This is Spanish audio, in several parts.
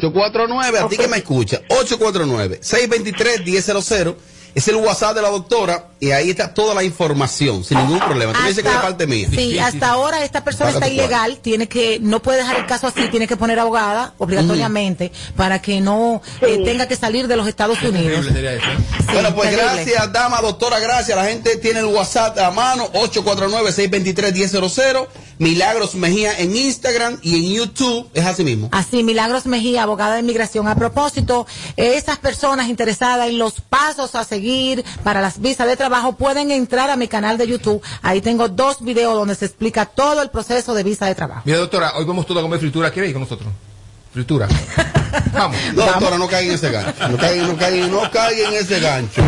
849, a ti que me escucha, 849-623-1000, es el WhatsApp de la doctora y ahí está toda la información, sin ningún problema. Tú me dices que es de parte mía. Sí, hasta ahora esta persona Paga está ilegal, tiene que, no puede dejar el caso así, tiene que poner abogada obligatoriamente para que no eh, tenga que salir de los Estados Unidos. Sí, bueno, pues terrible. gracias, dama, doctora, gracias. La gente tiene el WhatsApp a mano, 849-623-1000. Milagros Mejía en Instagram y en YouTube, es así mismo. Así, Milagros Mejía, abogada de inmigración. A propósito, esas personas interesadas en los pasos a seguir para las visas de trabajo pueden entrar a mi canal de YouTube. Ahí tengo dos videos donde se explica todo el proceso de visa de trabajo. Mira, doctora, hoy vamos todos a comer fritura. ¿Quiere ir con nosotros? Fritura. Vamos. No, doctora, no caigan en ese gancho. No caigan, no caigan, no caigan en ese gancho.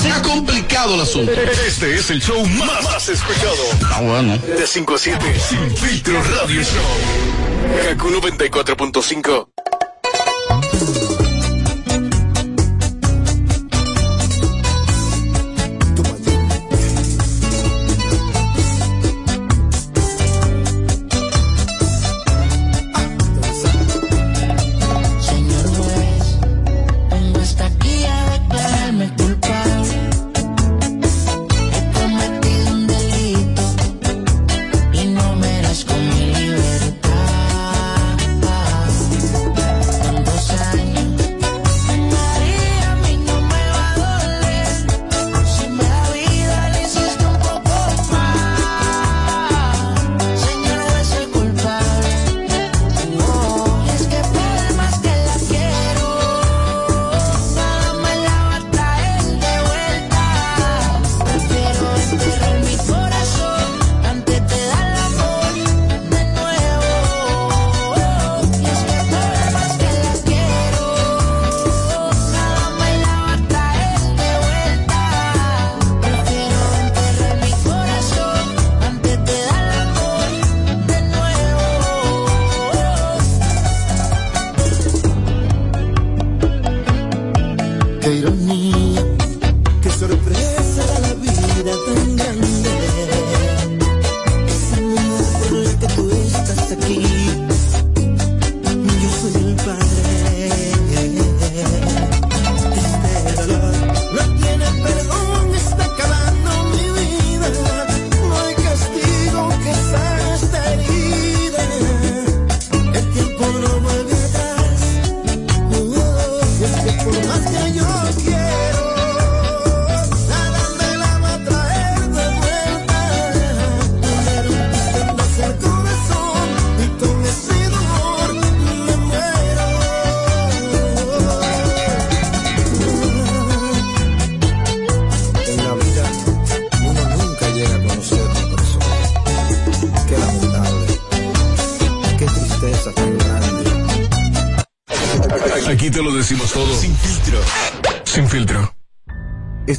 Se ha complicado el asunto. Este es el show más, más escuchado. Ah, bueno. De 5 a 7, Sin Filtro Radio Show. Kaku 94.5.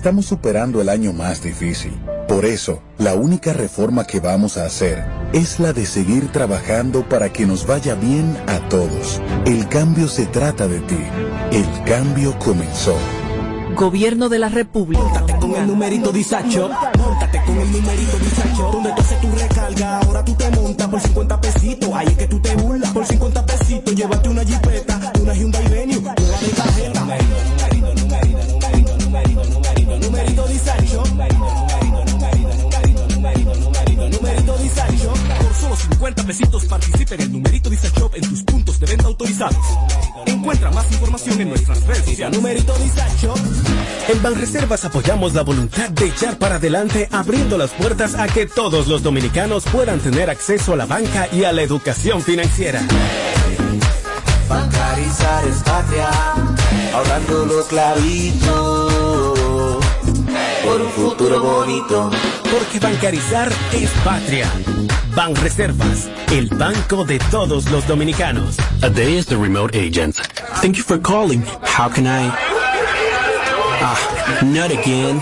Estamos superando el año más difícil. Por eso, la única reforma que vamos a hacer es la de seguir trabajando para que nos vaya bien a todos. El cambio se trata de ti. El cambio comenzó. Gobierno de la República. con el numerito disacho. Móntate con el numerito disacho. Donde tú haces tu recarga, ahora tú te montas por 50 pesitos. Ahí es que tú te burlas. Por 50 pesitos, llévate una jipeta, una Hyundai Venue, una de tarjeta. 50 pesitos participa en el numerito disacho en tus puntos de venta autorizados. Encuentra más información en nuestras redes sociales. Numerito disacho. En Banreservas apoyamos la voluntad de echar para adelante abriendo las puertas a que todos los dominicanos puedan tener acceso a la banca y a la educación financiera. Bancarizar es patria, ahorrando los clavitos por un futuro bonito. Porque bancarizar es patria. Banreservas, el banco de todos los dominicanos. A day is the remote agent. Thank you for calling. How can I? Ah, not again.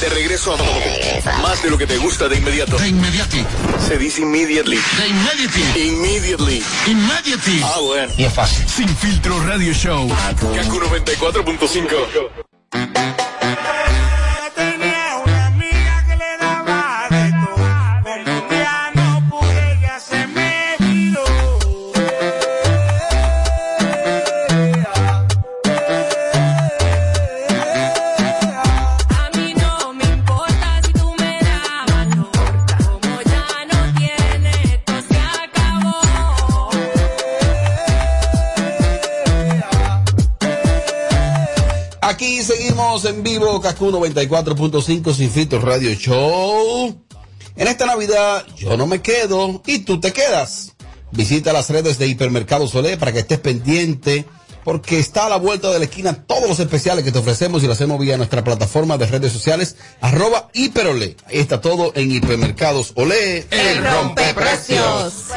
De regreso a más de lo que te gusta de inmediato. De inmediati. Se dice immediately. De immediately. Immediately. Immediately. Ah, bueno. Y es fácil. Sin filtro radio show. Kaku 94.5. Aquí seguimos en vivo, Kaku 94.5 Sin Filtro Radio Show. En esta Navidad yo no me quedo y tú te quedas. Visita las redes de Hipermercado Solé para que estés pendiente porque está a la vuelta de la esquina todos los especiales que te ofrecemos y lo hacemos vía nuestra plataforma de redes sociales arroba hiperolé. Ahí está todo en Hipermercados Olé. El rompeprecios.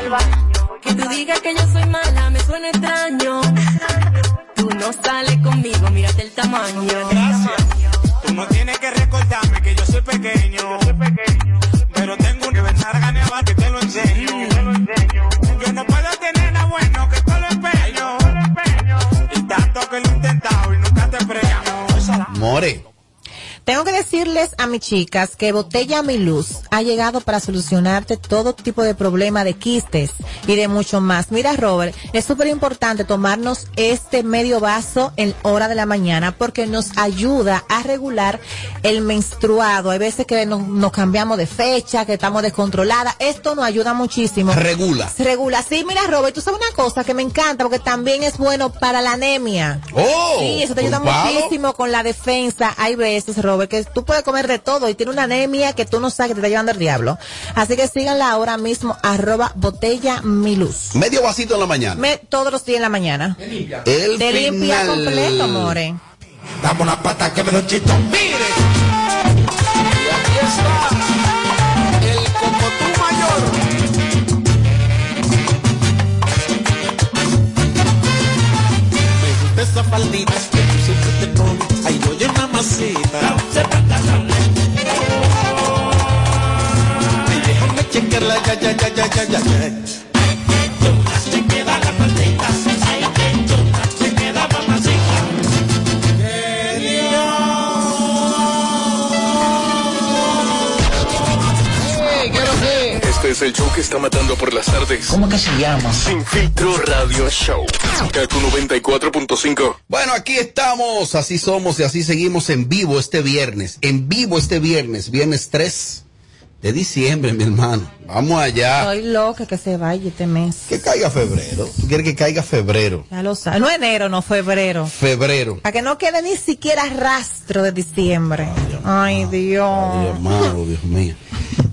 Que tú digas que yo soy mala me suena extraño. Tú no sales conmigo, mírate el tamaño. Tú no tienes que recordarme que yo soy pequeño, pero tengo un que vendar ganeaba que te lo enseño. Yo no puedo tener nada bueno que todo lo empeño. Y tanto que lo he intentado y nunca te premio. More. Tengo que decirles a mis chicas que Botella Mi Luz ha llegado para solucionarte todo tipo de problema de quistes y de mucho más. Mira, Robert, es súper importante tomarnos este medio vaso en hora de la mañana porque nos ayuda a regular el menstruado. Hay veces que nos, nos cambiamos de fecha, que estamos descontroladas. Esto nos ayuda muchísimo. Regula. Se regula. Sí, mira, Robert, tú sabes una cosa que me encanta porque también es bueno para la anemia. Oh, sí, eso te ayuda muchísimo con la defensa. Hay veces, Robert, que tú puedes comer de todo y tiene una anemia que tú no sabes que te está llevando el diablo. Así que síganla ahora mismo, arroba botella mi luz. Medio vasito en la mañana. Me, todos los días en la mañana. El Te limpia final. completo, more. Dame una pata que me lo chito. Mire. Y aquí está el cocotú mayor. Me gusta esa faldita que tú siempre te pones. Ay, oye, mamacita. Ay, déjame checarla, ya, ya, ya, ya, ya, ya, el show que está matando por las tardes. ¿Cómo que se llama? Sin filtro radio show. Kaku 94.5. Bueno, aquí estamos, así somos y así seguimos en vivo este viernes. En vivo este viernes, viernes 3 de diciembre, mi hermano. Vamos allá. Soy loca que se vaya este mes. Que caiga febrero. ¿Tú quieres que caiga febrero? Ya lo sabes. No enero, no febrero. Febrero. Para que no quede ni siquiera rastro de diciembre. Ay, Dios. Ay, hermano, Dios mío.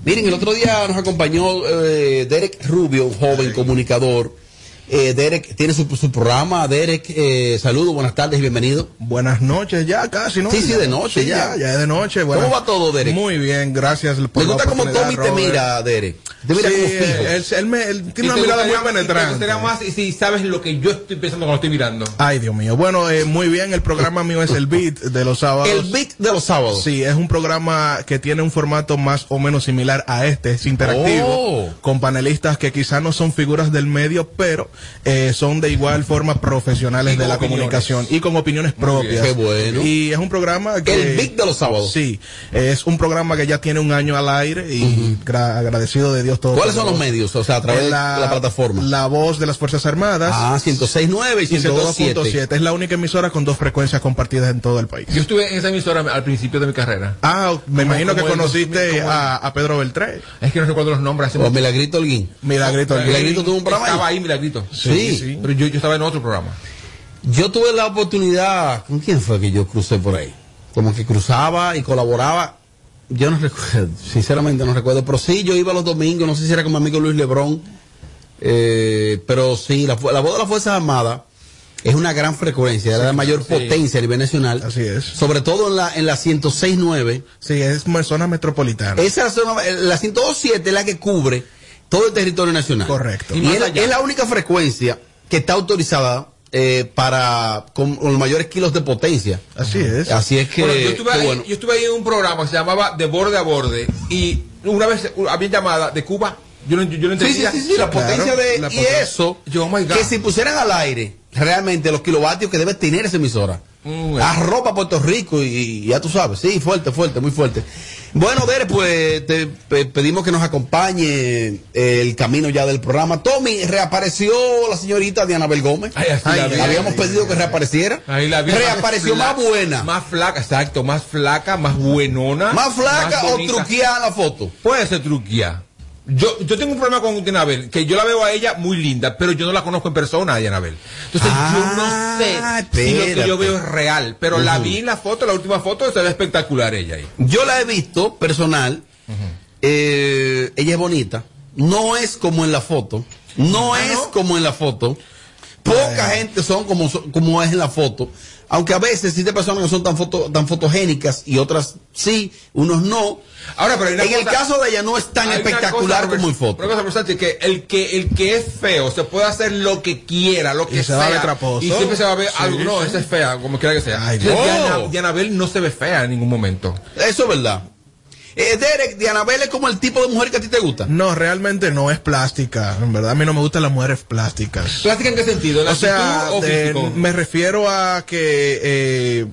Miren, el otro día nos acompañó eh, Derek Rubio, un joven comunicador. Eh, Derek tiene su, su programa. Derek, eh, saludos, buenas tardes y bienvenido. Buenas noches, ya casi, ¿no? Sí, sí, de noche Sí, ya. ya. es de noche. ¿Cómo va todo, Derek? Muy bien, gracias por Me gusta oportunidad, Tommy te Robert. mira, Derek. Te mira Sí, como fijo. él, él me- él tiene una te mirada muy te penetrante. gustaría más si sabes lo que yo estoy pensando cuando estoy mirando. Ay, Dios mío. Bueno, eh, muy bien. El programa mío es el Beat de los sábados. El beat de los sábados. Sí, es un programa que tiene un formato más o menos similar a este. Es interactivo. Oh. Con panelistas que quizás no son figuras del medio, pero eh, son de igual forma profesionales Y de la opiniones. comunicación y con opiniones propias. Qué bueno. Y es un programa que. El beat de los sábados. Sí, es un programa que ya tiene un año al aire y gra- agradecido de Dios todo. ¿Cuáles son los medios? O sea, a través de la plataforma. La voz de las Fuerzas Armadas. Ah, 106.9 y 102.7. 102.7. Es la única emisora con dos frecuencias compartidas en todo el país. Yo estuve en esa emisora al principio de mi carrera. Ah, me imagino que conociste 2000, como el- a, a Pedro Beltré. Es que no recuerdo los nombres. hace O. Milagrito Holguín. Milagrito. Milagrito tuvo un programa Estaba ahí. ahí, Sí. Pero yo, yo estaba en otro programa. Yo tuve la oportunidad, ¿con quién fue que yo crucé por ahí? Como que cruzaba y colaboraba. yo no recuerdo, sinceramente no recuerdo, pero sí, yo iba los domingos, no sé si era con mi amigo Luis Lebrón, eh, pero sí, la, la voz de las Fuerzas Armadas es una gran frecuencia, era de mayor potencia a nivel nacional. Así es. Sobre todo en la, en la 106.9. Sí, es zona metropolitana. Esa es la, zona- la 102.7 es la que cubre todo el territorio nacional. Correcto. Y, Y es, la única frecuencia que está autorizada eh, para con, con los mayores kilos de potencia. Así es. Así es que, Bueno, yo, estuve que ahí, bueno. yo estuve ahí en un programa que se llamaba De Borde a Borde y una vez había llamada de Cuba. Yo no, yo no Sí, sí, entendía. sí, sí, la potencia de. La y potencia. eso, Yo, oh my God. que si pusieran al aire realmente los kilovatios que debe tener esa emisora. Mm, Arropa Puerto Rico y, y ya tú sabes, sí, fuerte, fuerte, muy fuerte. Bueno, Dere, pues te pe- pedimos que nos acompañe el camino ya del programa. Tommy, reapareció la señorita Diana Bel Gómez. Ay, la vi. Habíamos pedido que reapareciera. Ahí la. Reapareció más buena. Más flaca, exacto. Más flaca, más buenona. ¿Más flaca o truqueada la foto? Puede ser truqueada. Yo, yo tengo un problema con Dianabel, que yo la veo a ella muy linda, pero yo no la conozco en persona, a Dianabel. Entonces yo no sé si lo que yo veo es real, pero la vi en la foto, la última foto, se ve espectacular ella ahí. Yo la he visto personal. Eh, ella es bonita. No es como en la foto. No es como en la foto. Poca gente son como, son- como es en la foto. Aunque a veces existen personas que son tan, foto, tan fotogénicas y otras sí, unos no. Ahora, pero en el cosa- caso de ella no es tan espectacular cosa, como en foto. una cosa, que el que el que es feo se puede hacer lo que quiera, lo que Y se sea. va a ver traposo. Y siempre se va a ver Sí, algo. No, esa es fea, como quiera que sea. Ay. Diana- Dianabel no se ve fea en ningún momento. Eso es verdad. Eh, Derek, Dianabel es como el tipo de mujer que a ti te gusta. No, realmente no es plástica. En verdad, a mí no me gustan las mujeres plásticas. ¿Plástica en qué sentido? ¿En O sea, o de- me refiero a que eh,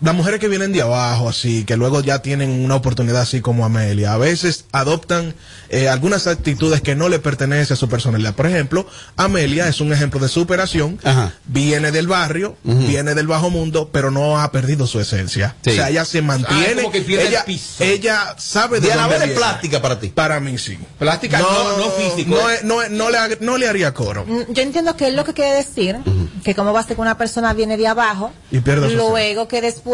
las mujeres que vienen de abajo, así, que luego ya tienen una oportunidad así como Amelia, a veces adoptan eh, algunas actitudes que no le pertenecen a su personalidad. Por ejemplo, Amelia es un ejemplo de superación, viene del barrio, viene del bajo mundo, pero no ha perdido su esencia. Sí. O sea, ella se mantiene, Ah, como que pierde el ella, piso. ella sabe de dónde es plástica para ti. Para mí sí. Plástica no, no físico. No, ¿eh? no, no le, no le haría coro. Mm, Yo entiendo que es lo que quiere decir, que como va a ser que una persona viene de abajo, Y pierde su luego que después,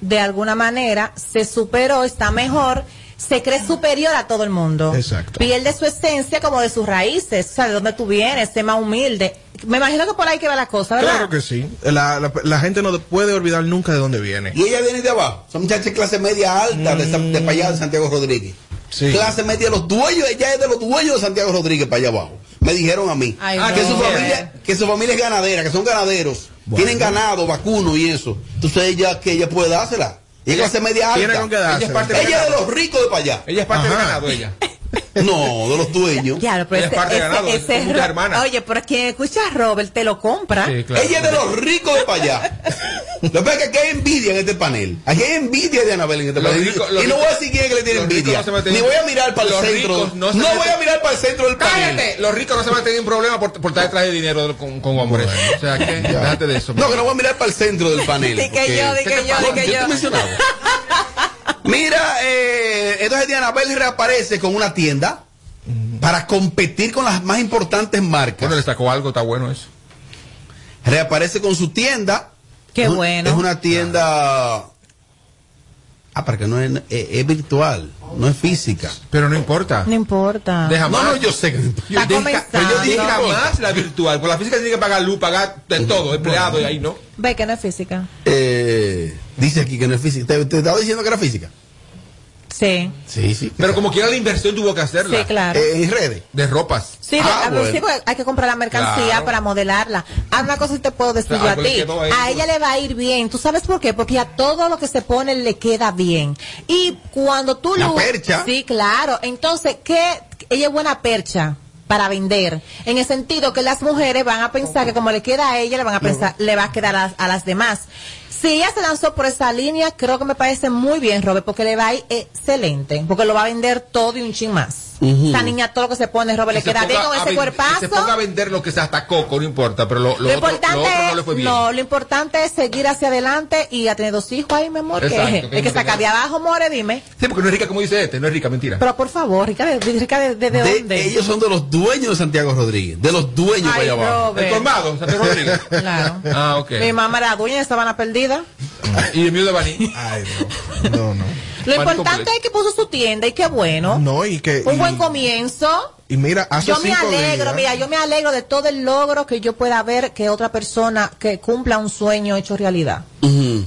de alguna manera, se superó, está mejor, se cree superior a todo el mundo. Exacto. Pierde su esencia como de sus raíces, o sea, de dónde tú vienes, sé más humilde. Me imagino que por ahí que va la cosa, ¿verdad? Claro que sí. La, la- la gente no puede olvidar nunca de dónde viene. Y ella viene de abajo. Son muchachas de clase media alta de, de para allá de Santiago Rodríguez. Sí. Clase media, los dueños, ella es de los dueños de Santiago Rodríguez para allá abajo. Me dijeron a mí Ay, Ah, que, no. su familia, que su familia es ganadera, que son ganaderos, tienen ganado, vacuno y eso. Entonces ella, que ella puede dársela. Y es clase media alta. Ella es parte de, ella de los ricos de para allá. Ella es parte del Ajá. ganado, ella. No, de los dueños. Claro, pero Ella es ese, parte de ese- ganado, ese es hermanas. Oye, pero quien escucha a Robert te lo compra. Sí, claro. Ella es de los ricos de para allá. Lo que pasa es que aquí hay envidia en este panel. Aquí hay envidia de Anabel en este Los panel. y no voy a decir quién es que le tiene envidia. no se meten Ni voy a mirar para el centro. no voy a mirar para el centro del panel. Cállate, los ricos no se van a tener problema por, por estar detrás de dinero con, con hombres. O sea, que déjate de eso. No, que no voy a mirar para el centro del panel. Que porque- yo, di ¿Qué que te yo, yo. Mira, eh, entonces Dianabel reaparece con una tienda para competir con las más importantes marcas. Bueno, le sacó algo, está bueno eso. reaparece con su tienda. Qué Es bueno. Es una tienda. Ah, para que no es, es- es virtual, no es física. Pero no importa. No importa. Deja No, más. no, yo sé que. Está Deja- pero yo dije jamás la virtual. Por la física tiene que pagar luz, pagar de todo, empleado y ahí no. Ve que no es física. Eh, dice aquí que no es física. ¿Te, te estaba diciendo que era física? Sí. Sí, sí. Pero como quiera la inversión tuvo que hacerla. Sí, claro. Eh, en redes. De ropas. Sí, Ah, a- bueno. sí, porque hay que comprar la mercancía Claro. para modelarla. Ah, una cosa sí te puedo decir Claro, yo a pues ti. A pues. ella le va a ir bien. ¿Tú sabes por qué? Porque a todo lo que se pone le queda bien. Y cuando tú La lo... percha. Sí, claro. Entonces, ¿qué? Ella es buena percha para vender. En el sentido que las mujeres van a pensar que como le queda a ella, le van a pensar, le va a quedar a, a las demás. Si ella se lanzó por esa línea, creo que me parece muy bien, Robert, porque le va a ir excelente. Porque lo va a vender todo y un chin más. Ujú. Esa niña, todo lo que se pone, Robert, le queda bien con a ese cuerpazo. que Se ponga a vender lo que se hasta coco, no importa, pero lo, lo, Lo otro, importante, lo otro no le fue es, bien. no, lo importante es seguir hacia adelante y a tener dos hijos ahí, mi amor. Exacto, que que es que sacar de abajo, more, dime. Sí, porque no es rica como dice este, no es rica, mentira. Pero por favor, rica, de, rica de, de, de De- dónde? ellos son de los dueños de Santiago Rodríguez. De los dueños Ay, para allá abajo. El colmado, Santiago Rodríguez. Claro. Ah, ok. Mi mamá era dueña de Sabana Perdida. Y el mío de Baní. Ay, no. No, no. Lo importante completo. es que puso su tienda y qué bueno. No, y que. Un y- buen comienzo. Y mira, hace Yo me alegro, días- mira, yo me alegro de todo el logro que yo pueda ver que otra persona que cumpla un sueño hecho realidad.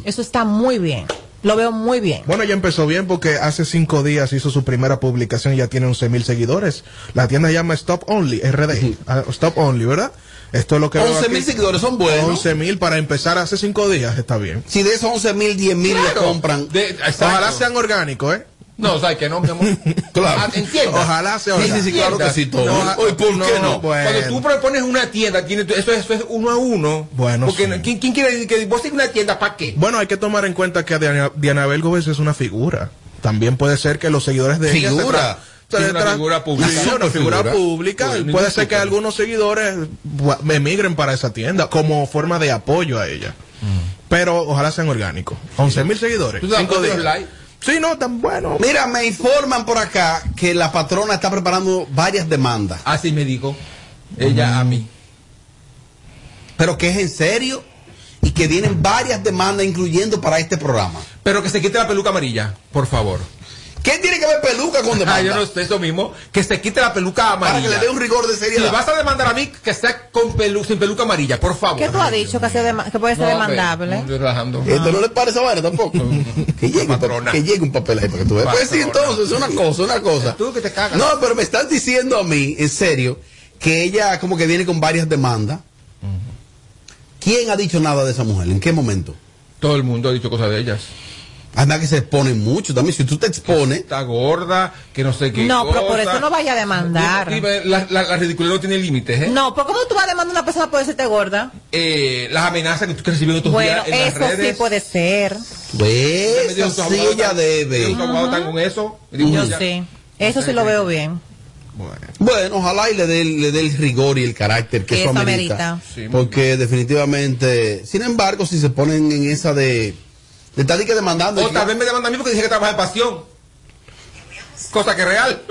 Eso está muy bien. Lo veo muy bien. Bueno, ya empezó bien porque hace cinco días hizo su primera publicación y ya tiene 11 mil seguidores. La tienda se llama Stop Only, RD. Ah, Stop Only, ¿verdad? Esto es lo que veo 11 aquí. mil seguidores son buenos. 11 mil para empezar hace cinco días, está bien. Si de esos 11 mil, 10 mil le compran. Ojalá sean orgánicos, ¿eh? No, ¿sabes que no, mi amor? Claro. Ah, entienda. Ojalá sea Sí, orgánico. sí, sí, claro que sí, todo. No, ¿por qué no? bueno. Cuando tú propones una tienda, tiene, eso, es, eso es uno a uno. Bueno, Porque sí. ¿quién, quién quiere que vos tengas una tienda para qué? Bueno, hay que tomar en cuenta que Diana, Dianabel Gómez es una figura. También puede ser que los seguidores de ella Figura. se Sí, una figura pública. Sí, una figura figura. pública. Pues, puede ser que algunos seguidores emigren para esa tienda como forma de apoyo a ella. Pero ojalá sean orgánicos. 11 mil seguidores. ¿Tú Cinco días. los likes? Sí, no, tan bueno. Mira, me informan por acá que la patrona está preparando varias demandas. Así me dijo. Ella a mí. Pero que es en serio y que vienen varias demandas incluyendo para este programa. Pero que se quite la peluca amarilla, por favor. ¿Qué tiene que ver peluca con demanda? Ah, yo no sé eso mismo. Que se quite la peluca Para amarilla. que le dé un rigor de seriedad. Si vas a demandar a mí, que sea con pelu sin peluca amarilla, por favor. ¿Qué tú has dicho que, se que puede ser No, demandable? estoy relajando. ¿Esto no le parece a vaina tampoco? que, llegue, un- que llegue un papel ahí para que tú veas. Pues sí, entonces, una cosa, una cosa. Tú que te cagas. No, pero me están diciendo a mí, en serio, que ella como que viene con varias demandas. ¿Quién ha dicho nada de esa mujer? ¿En qué momento? Todo el mundo ha dicho cosas de ellas. Anda que se exponen mucho también. Si tú te expones. Está gorda, que no sé qué. No, pero por eso no vaya a demandar. La, la, la ridiculez no tiene límites, ¿eh? No, ¿por cómo tú vas a demandar a una persona por decirte gorda? Eh, las amenazas que tú recibes estos Bueno, días en las eso redes. sí puede ser. Pues, Tus eso sí ella están- debe. abogados están con eso. Yo ya. sí. Eso sí lo veo bien. Bueno, ojalá y le dé, le dé el rigor y el carácter que Que eso eso amerita. amerita. Sí, porque definitivamente, sin embargo, si se ponen en esa de, de estar que demandando. O tal vez me demanda a mí porque dije que trabaja de pasión. Cosa que es real.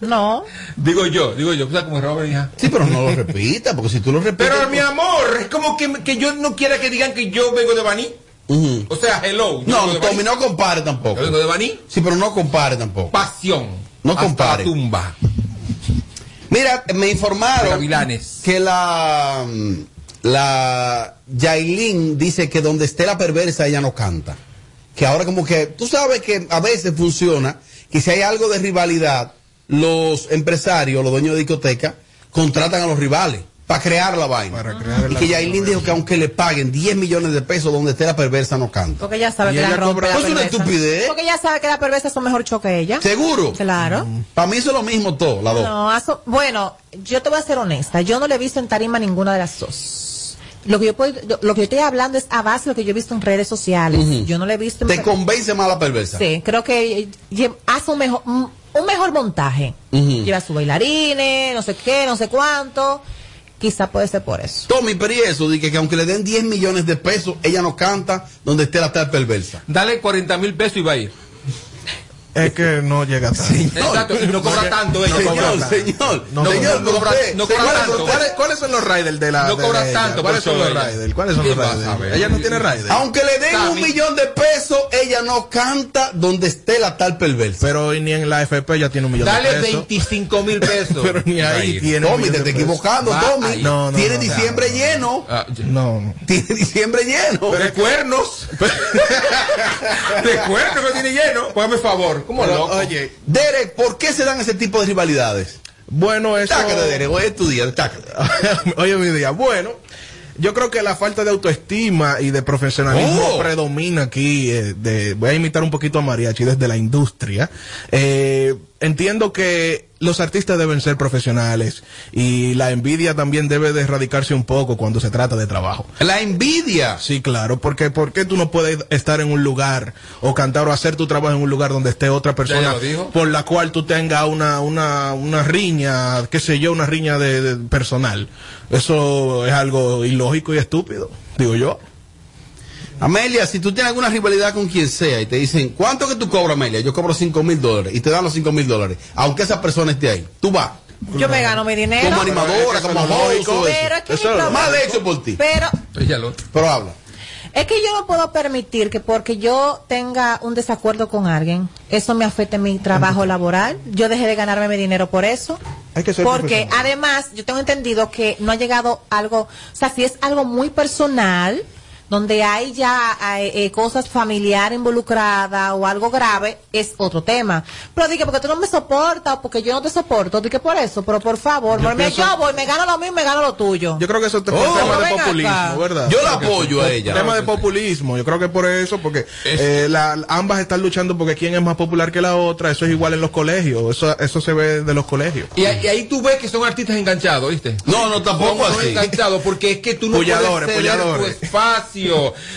No. digo yo, digo yo. O sea, como Robert, hija. Sí, pero no lo repita, porque si tú lo repites. Pero mi amor, es como que, que yo no quiera que digan que yo vengo de Baní. O sea, hello. No, de Tommy, no compare tampoco. Yo vengo de Baní. Sí, pero no compare tampoco. Pasión. No Hasta compare. la tumba. Mira, me informaron que la la Yailin dice que donde esté la perversa ella no canta. Que ahora como que tú sabes que a veces funciona que si hay algo de rivalidad, los empresarios, los dueños de discoteca contratan a los rivales para crear la vaina. Para crear y la que Yailin dijo que aunque le paguen 10 millones de pesos donde esté la perversa no canta. Porque ella sabe Y que la rompe la Pues una perversa. estupidez. Porque ella sabe que la perversa son mejor show que ella. ¿Seguro? Claro. Para mí eso es lo mismo todo, las dos. No, aso- bueno, yo te voy a ser honesta. Yo no le he visto en tarima ninguna de las dos. Lo que yo puedo, lo que yo estoy hablando es a base de lo que yo he visto en redes sociales. Yo no le he visto. en Te convence más la perversa. Sí, creo que lle- hace un mejor, un mejor montaje. Ujú. Lleva sus bailarines, no sé qué, no sé cuánto. Quizá puede ser por eso. Tommy, pero y eso, de que, que aunque le den 10 millones de pesos, ella no canta donde esté la tal perversa. Dale 40 mil pesos y va a ir. Es que no llega tanto. Exacto, y no cobra tanto ella. No cobra Señor, tanto. señor, No, señor, no pero cobra- usted- no cobra señor, tanto. ¿Cuáles, cuáles son los riders de la No de cobra tanto ¿Cuáles son los riders? ¿Cuáles son los ¿Qué vas a riders? Ella no tiene riders. Aunque le den un millón de pesos, ella no canta donde esté la tal perversa. Pero ni en la FP ya tiene un millón Dale de pesos. 25 mil pesos. Pero ni ahí tiene Tommy, te estás equivocando, Tommy. ahí. No, no, Tiene diciembre lleno. Ah. No, no. Tiene diciembre lleno. de cuernos. de cuernos que tiene lleno. Póngame favor. ¿Cómo Pero, loco? Oye, Derek, ¿por qué se dan ese tipo de rivalidades? bueno, eso... Tácate, Derek, hoy es tu día. Oye, mi día. Bueno, yo creo que la falta de autoestima y de profesionalismo Oh. predomina aquí. eh, de, voy a imitar un poquito a Mariachi desde la industria. Eh, entiendo que los artistas deben ser profesionales y la envidia también debe de erradicarse un poco cuando se trata de trabajo. La envidia. Sí, claro, porque ¿por qué tú no puedes estar en un lugar o cantar o hacer tu trabajo en un lugar donde esté otra persona por la cual tú tengas una, una, una riña, qué sé yo, una riña de, de personal? Eso es algo ilógico y estúpido, digo yo. Amelia, si tú tienes alguna rivalidad con quien sea y te dicen, ¿cuánto que tú cobras, Amelia? Yo cobro 5 mil dólares y te dan los 5 mil dólares, aunque esa persona esté ahí. Tú vas. Yo me gano mi dinero. Como animadora, como lógico. Pero es que eso mi es mal hecho por ti. Pero Ella lo. Pero habla. Es que yo no puedo permitir que porque yo tenga un desacuerdo con alguien, eso me afecte mi trabajo laboral. Yo dejé de ganarme mi dinero por eso. Hay que ser Porque además yo tengo entendido que no ha llegado algo, o sea, si es algo muy personal, donde hay ya eh, eh, cosas familiares involucradas o algo grave, es otro tema. Pero dije, porque tú no me soportas o porque yo no te soporto, dije por eso, pero por favor, Yo pienso- yo voy, me gano lo mío y me gano lo tuyo. Yo creo que eso te fue Oh, un tema de acá. populismo, ¿verdad? Yo la apoyo a Un ella. tema de populismo. Yo creo que por eso, porque eh, la- ambas están luchando porque quién es más popular que la otra. Eso es igual en los colegios. Eso, eso se ve de los colegios. Y, ahí- y ahí tú ves que son artistas enganchados, ¿viste? No, no, tampoco así. enganchados porque es que tú no puedes ceder tu espacio.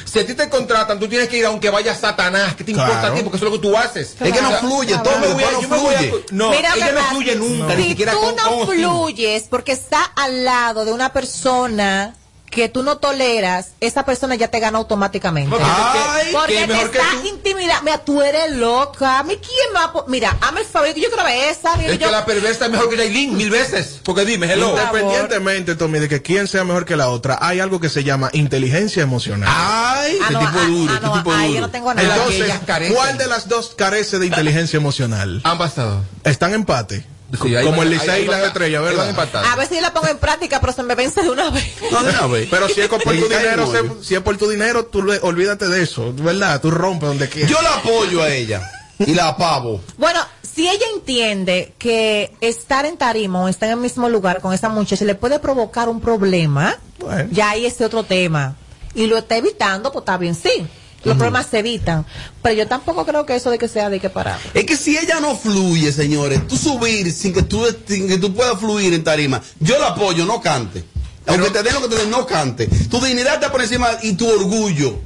Si a ti te contratan, tú tienes que ir aunque vaya Satanás. ¿Qué te importa Claro. a ti? Porque eso es lo que tú haces. Es que no fluye, yo todo, me voy a- yo no me voy a- fluye. No, Mira, ella no fluye nunca, ni Si siquiera tú con, no con- fluyes porque está al lado de una persona que tú no toleras, esa persona ya te gana automáticamente. Que- que- porque que te mejor que está intimidando. Mira, tú eres loca. ¿A mí quién me va a Mira, hazme el favor, yo quiero ver esa. mira, Es que la perversa es mejor que Jailin mil veces. Porque dime, hello. Independientemente, Tommy, de que quién sea mejor que la otra, hay algo que se llama inteligencia emocional. Ay, Ah, este no, tipo ah, duro, ah, este no, tipo ah, yo no tengo nada. Entonces. ¿cuál de las dos carece de inteligencia emocional? Ambas estado. Están en empate. Sí, ahí como el Licey y van- la estrella, ahí van ¿verdad? A ver si la pongo en práctica, pero se me vence de una vez. No, de una vez. Pero si es por tu dinero, si es por tu dinero, tú le- olvídate de eso, ¿verdad? Tú rompes donde quieras. Yo la apoyo a ella y la apavo. Bueno, si ella entiende que estar en tarima o estar en el mismo lugar con esa muchacha le puede provocar un problema, Bueno. ya ahí es otro tema. Y lo está evitando, pues está bien, sí. Los problemas se evitan. Pero yo tampoco creo que eso de que sea de que parar. Es que si ella no fluye, señores, tú subir sin que tú, sin que tú puedas fluir en tarima, yo la apoyo, no cante. Aunque te den lo que te den, no cante. Tu dignidad está por encima y tu orgullo.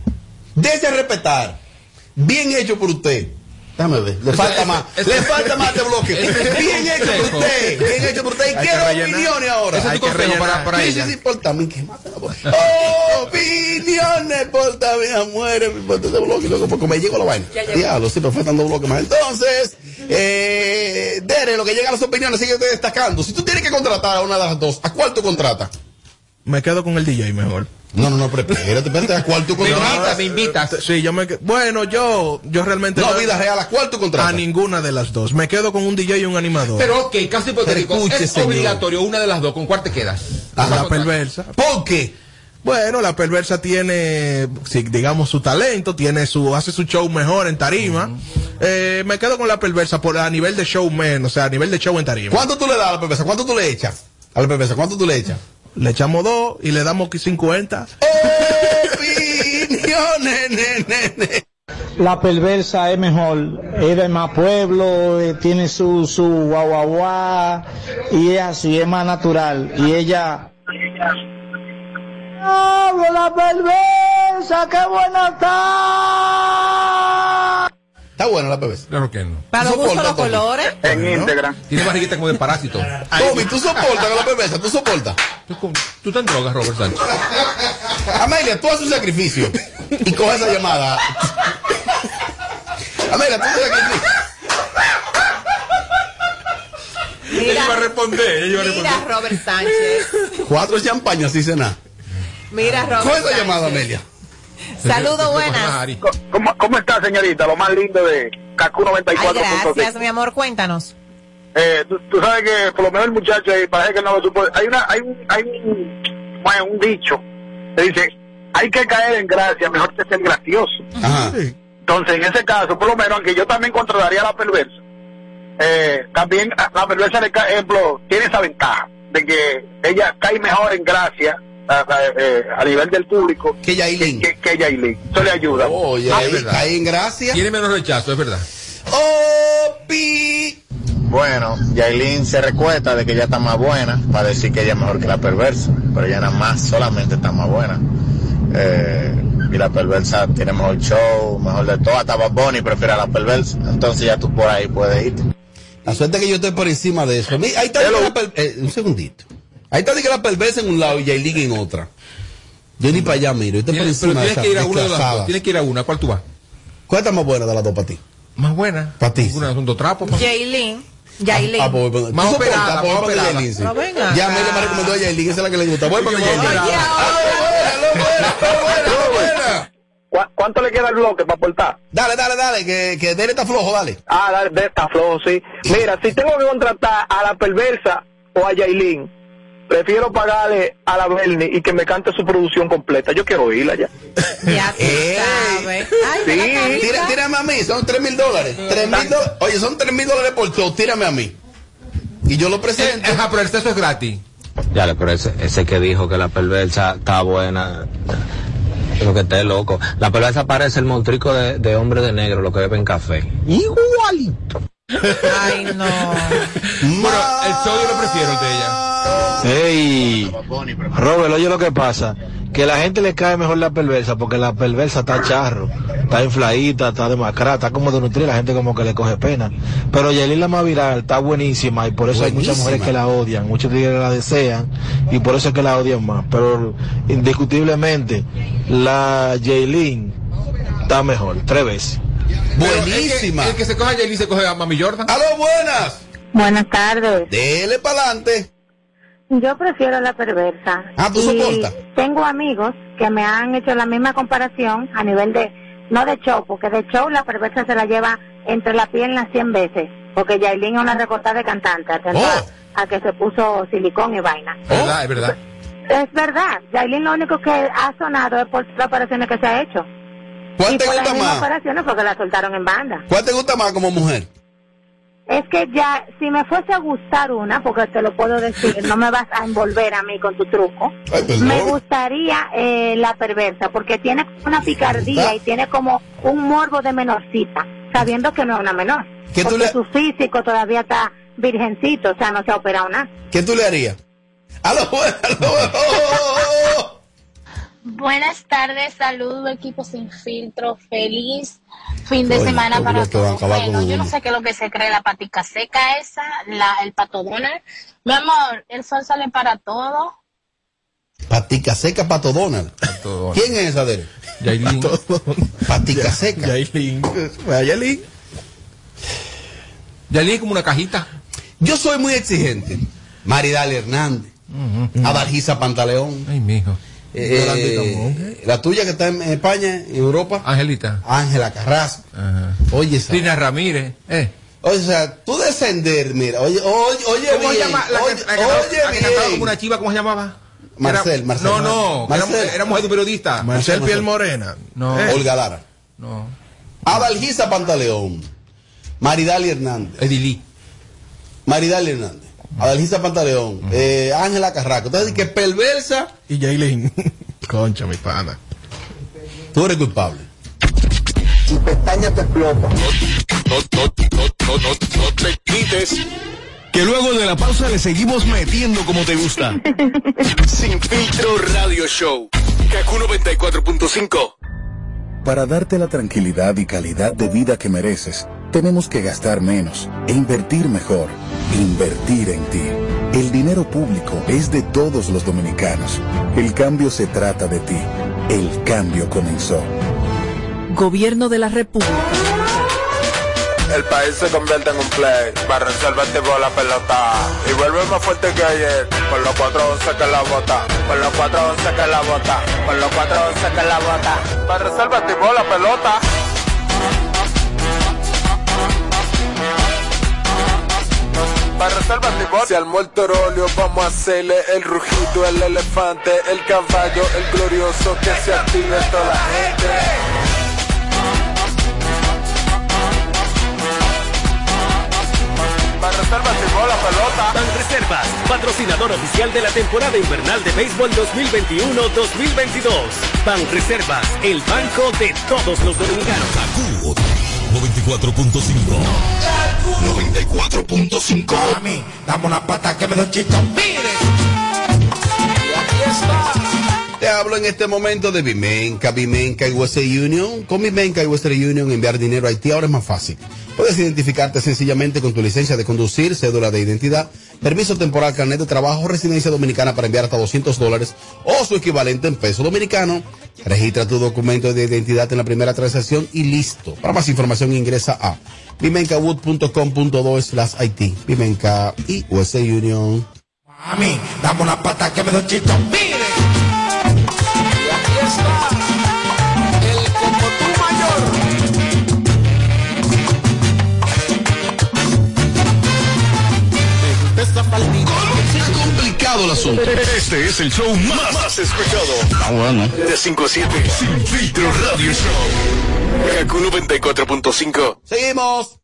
Dese respetar. Bien hecho por usted. Déjame ver, le falta más. le falta más de bloque. Bien hecho por usted. Bien hecho por usted. Y quiero opiniones ahora. Ese es tu consejo para, para sí, ella. sí, sí, por también que mate la voz. Opiniones por también muere este bloque, loco, porque me llego la vaina. Diablo, sí, pero faltan dos bloques más. Entonces, eh, Dere, lo que llega a las opiniones sigue destacando. Si tú tienes que contratar a una de las dos, ¿a cuál tú contratas? Me quedo con el DJ mejor. No, no, no, pero espérate, espérate, ¿a cuál tú Me invitas, contratas? me invitas. Sí, yo me Bueno, yo, yo realmente. No, vida real, ¿a cuál tú A contratas? ninguna de las dos. Me quedo con un DJ y un animador. Pero ok, caso hipotético. Escuche, es señor. obligatorio una de las dos. ¿Con cuál te quedas? a la perversa. ¿Por qué? Bueno, la perversa tiene, si, digamos, su talento, tiene su, hace su show mejor en tarima. Eh, me quedo con la perversa por a nivel de showman, o sea, a nivel de show en tarima. ¿Cuánto tú le das a la perversa? ¿Cuánto tú le echas? A la perversa, ¿cuánto tú le echas? Le echamos dos y le damos 50. Opiniones, ne, ne, ne. La perversa es mejor, es de más pueblo, eh, tiene su, su guau guau guau, y es así, es más natural. Y ella... ¡Hablo la perversa! ¡Qué buena está! Está buena la perversa. Claro que no. Para los ¿Tú gustos los colores. En íntegra. Tiene barriguita como de parásito. Tommy, ¿tú soportas la perversa? ¿Tú soportas? Tú, tú te drogas, Robert Sánchez. Amelia, tú haces un sacrificio y coges esa llamada. Amelia, tú haces un sacrificio. Ella iba a Mira, responder, ella iba a responder. mira Robert Sánchez. Cuatro champañas sin cenar. Mira Robert Coge esa llamada, Amelia. Saludos, buenas. ¿Cómo, ¿Cómo está, señorita? Lo más lindo de Kaku Ay, 94.6. gracias, mi amor, cuéntanos. Eh, tú, tú sabes que por lo menos el muchacho ahí, parece que no lo supo. Hay, una, hay, un, hay un, bueno, un dicho que dice, hay que caer en gracia, mejor que ser gracioso. Ajá. Entonces, en ese caso, por lo menos, aunque yo también controlaría a la perversa, eh, también a la perversa, por ejemplo, tiene esa ventaja de que ella cae mejor en gracia a, a- eh, a nivel del público Que Yailin. que, que Yailin. Eso le ayuda. Oye, Ah, ahí es verdad. cae en gracia. Tiene menos rechazo, es verdad. Opi. Bueno, Yailin se recuesta de que ella está más buena para decir que ella es mejor que la perversa, pero ella nada más solamente está más buena. Eh, y la perversa tiene mejor show, mejor de todo, hasta Bad Bunny prefiere a la perversa, entonces ya tú por ahí puedes irte. La suerte que yo estoy por encima de eso. Mi- Ahí está de que la per- eh, un segundito. Ahí está la perversa en un lado y Yailin en otra. Yo ni para allá miro. Yo pero tienes que ir a una de las dos. Tienes que ir a una. ¿Cuál tú vas? ¿Cuál está más buena de las dos para ti? Más buena. Para ti. Una son dos trapos. pa. Jailin. Yailin. Ah, pues, pues, Más operada, pues, más operada. Yailin, sí. No, venga Ya. Amelia me recomendó a Yailin, esa es la que le gusta. Voy para Yailin. Ah, buena, buena, buena, buena. ¿Cu- ¿Cuánto le queda al bloque para aportar? Dale, dale, dale, que, que Dele está flojo, dale. Ah, dale, de esta flojo, sí. Mira, si tengo que contratar a la perversa o a Yailin, prefiero pagarle a la Bernie y que me cante su producción completa. Yo quiero oírla ya. Ya tú sabes. Ay. Tira, tírame a mí, son 3 mil dólares. Tres mil dólares. Oye, son 3 mil dólares por show, tírame a mí. Y yo lo presento. Ajá, pero el sexo es gratis. Ya, pero ese, ese que dijo que la perversa está buena, creo que esté loco. La perversa parece el montrico de, de hombre de negro, lo que beben café. Igualito. Ay, no. Bueno, el show yo lo prefiero, el de ella. Ey, Robert, oye lo que pasa, que a la gente le cae mejor la perversa porque la perversa está charro, está infladita, está demacrada, está como de nutrir, la gente como que le coge pena. Pero Yailin la más viral está buenísima y por eso hay muchas mujeres que la odian, muchos tigres la desean y por eso es que la odian más. Pero indiscutiblemente la Yailin está mejor, tres veces. Buenísima. El que, el que se coge a Yailin se coge a Mami Jordan. ¡Aló, buenas! Buenas tardes. Dele para adelante. Yo prefiero la perversa. Ah, ¿tú Y soportas? Tengo amigos que me han hecho la misma comparación a nivel de, no de show, porque de show la perversa se la lleva entre la pierna 100 veces, porque Yailin es una recortada de cantante, atento a, que se puso silicón y vaina. Es verdad, es verdad. Es verdad, Yailin lo único que ha sonado es por las operaciones que se ha hecho. ¿Cuál y te por gusta más? operaciones porque la soltaron en banda. ¿Cuál te gusta más como mujer? Es que ya, si me fuese a gustar una, porque te lo puedo decir, no me vas a envolver a mí con tu truco, pues me gustaría eh, la perversa, porque tiene una picardía y tiene como un morbo de menorcita, sabiendo que no es una menor. ¿Qué tú porque le- su físico todavía está virgencito, o sea, no se ha operado nada. ¿Qué tú le harías? ¡Aló, buenas! Buenas tardes, saludos equipo sin filtro, feliz fin de Oye, semana para todos. Bueno, yo no sé qué es lo que se cree la patica seca esa, la, el pato Donald. Mi amor, el sol sale para todo. Patica seca, Pato Donald. ¿Quién es esa de él? Yailin. Patica seca. Yailin. Yailin. Yailin es como una cajita. Yo soy muy exigente. Maridal Hernández. Adalgisa Pantaleón. Ay, mijo. Eh, Camón. la tuya que está en España, en Europa. Angelita. Ángela Carrasco. Oye, esa. Tina Ramírez. Eh. O sea, tú descender, mira, oye, oye, oye, ¿Cómo se bien, llama? La, que- oye, la oye la bien. como una chiva, ¿cómo se llamaba? Marcel, Marcel. No, no, Marcel. Era, era mujer de un periodista. Marcel Piel Morena. No. Eh. Olga Lara. No. Adalgisa Pantaleón. Maridali Hernández. Edilí. Maridali Hernández. Adalgisa Pantaleón. eh, Ángela Carrasco. Entonces, que perversa. Y Yailin. Concha, mi pana. Tú eres culpable. Tu pestaña te explota. No, no, no, no, no, no te quites. Que luego de la pausa le seguimos metiendo como te gusta. Sin filtro radio show. Kaku 94.5. Para darte la tranquilidad y calidad de vida que mereces, tenemos que gastar menos e invertir mejor. Invertir en ti. El dinero público es de todos los dominicanos. El cambio se trata de ti. El cambio comenzó. Gobierno de la República. El país se convierte en un play. Para reservar tipo la pelota. Y vuelve más fuerte que ayer. Por los 411 que la bota. Por los 411 que la bota. Por los 411 que la bota. Para reservar tipo la pelota. Para reservar tipo. Si al muerto óleo vamos a hacerle el rugido, el elefante, el caballo, el glorioso que se active toda la gente. Para reservas y la pelota. Ban Reservas, patrocinador oficial de la temporada invernal de béisbol 2021-2022. Ban Reservas, el banco de todos los dominicanos. 94.5. 94.5. Mami, dame una pata que me doy chito. Mire. Te hablo en este momento de Vimenca, Vimenca y Western Union. Con Vimenca y Western Union enviar dinero a Haití ahora es más fácil. Puedes identificarte sencillamente con tu licencia de conducir, cédula de identidad, permiso temporal, carnet de trabajo, residencia dominicana para enviar hasta 200 dólares o su equivalente en peso dominicano. Registra tu documento de identidad en la primera transacción y listo. Para más información ingresa a vimencawood.com.do slash Haití. Vimenca y Western Union. Mami, dame una pata que me doy chito. Mire. Este es el show más, más escuchado. Ah, bueno. De 5 a 7. Sin filtro radio show. Kaku 94.5. Seguimos.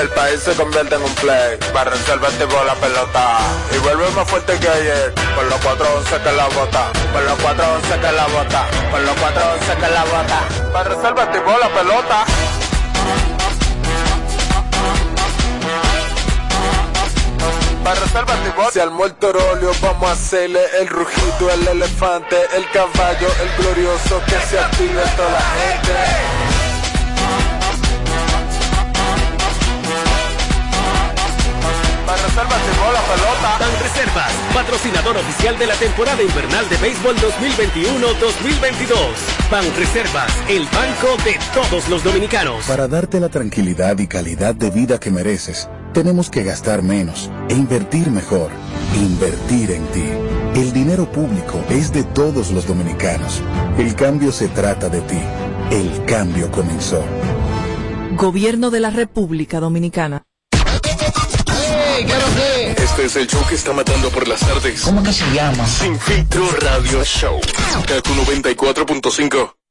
El país se convierte en un play. Para reservarte por la pelota. Y vuelve más fuerte que ayer. Por los 411 que la bota. Por los 411 que la bota. Por los 411 que la bota. Para reservarte por la pelota. Se armó el torolio, vamos a hacerle el rugido, el elefante, el caballo, el glorioso que se active toda la gente. Reservas la pelota. Ban Reservas, patrocinador oficial de la temporada invernal de béisbol 2021-2022. Ban Reservas, el banco de todos los dominicanos. Para darte la tranquilidad y calidad de vida que mereces, tenemos que gastar menos e invertir mejor. Invertir en ti. El dinero público es de todos los dominicanos. El cambio se trata de ti. El cambio comenzó. Gobierno de la República Dominicana. Este es el show que está matando por las tardes. ¿Cómo que se llama? Sin filtro radio show. Kaku 94.5.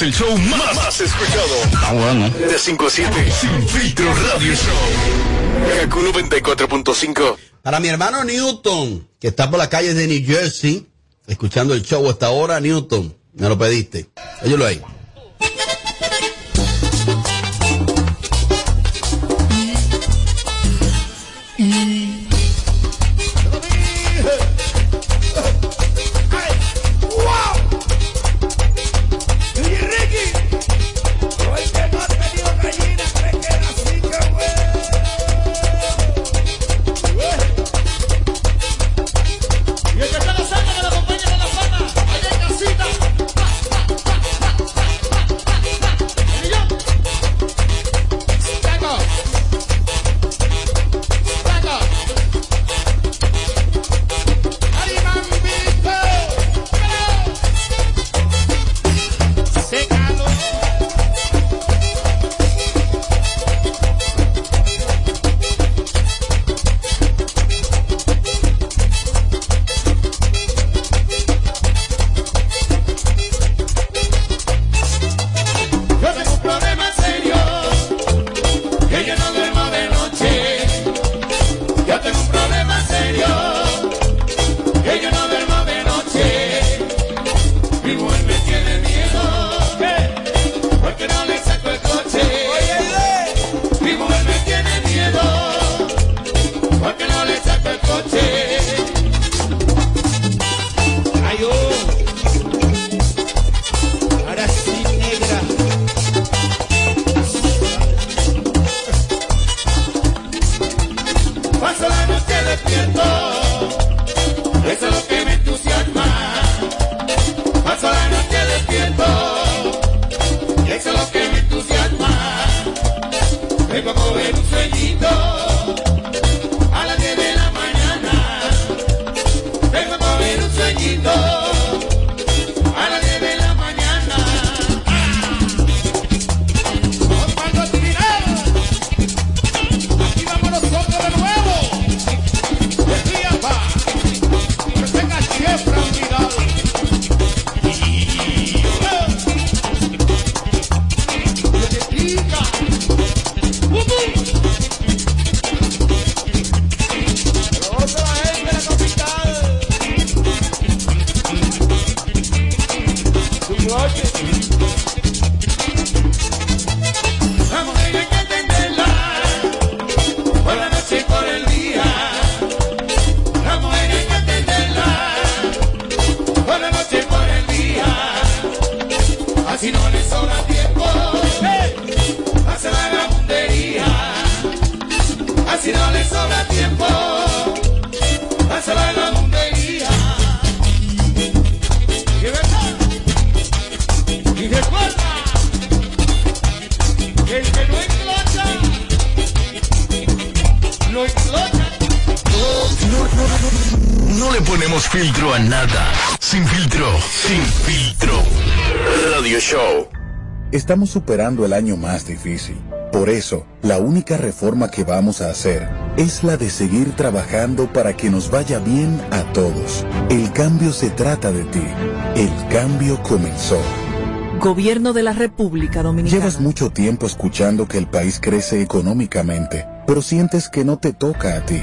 es el show más, más escuchado. Ah, bueno. De 5 a 7. Sin filtro radio show. Kaku 94.5. Para mi hermano Newton, que está por las calles de New Jersey, escuchando el show hasta ahora, Newton, me lo pediste. Óyelo ahí. Filtro a nada. Sin filtro, sin filtro. Radio Show. Estamos superando el año más difícil. Por eso, la única reforma que vamos a hacer es la de seguir trabajando para que nos vaya bien a todos. El cambio se trata de ti. El cambio comenzó. Gobierno de la República Dominicana. Llevas mucho tiempo escuchando que el país crece económicamente, pero sientes que no te toca a ti.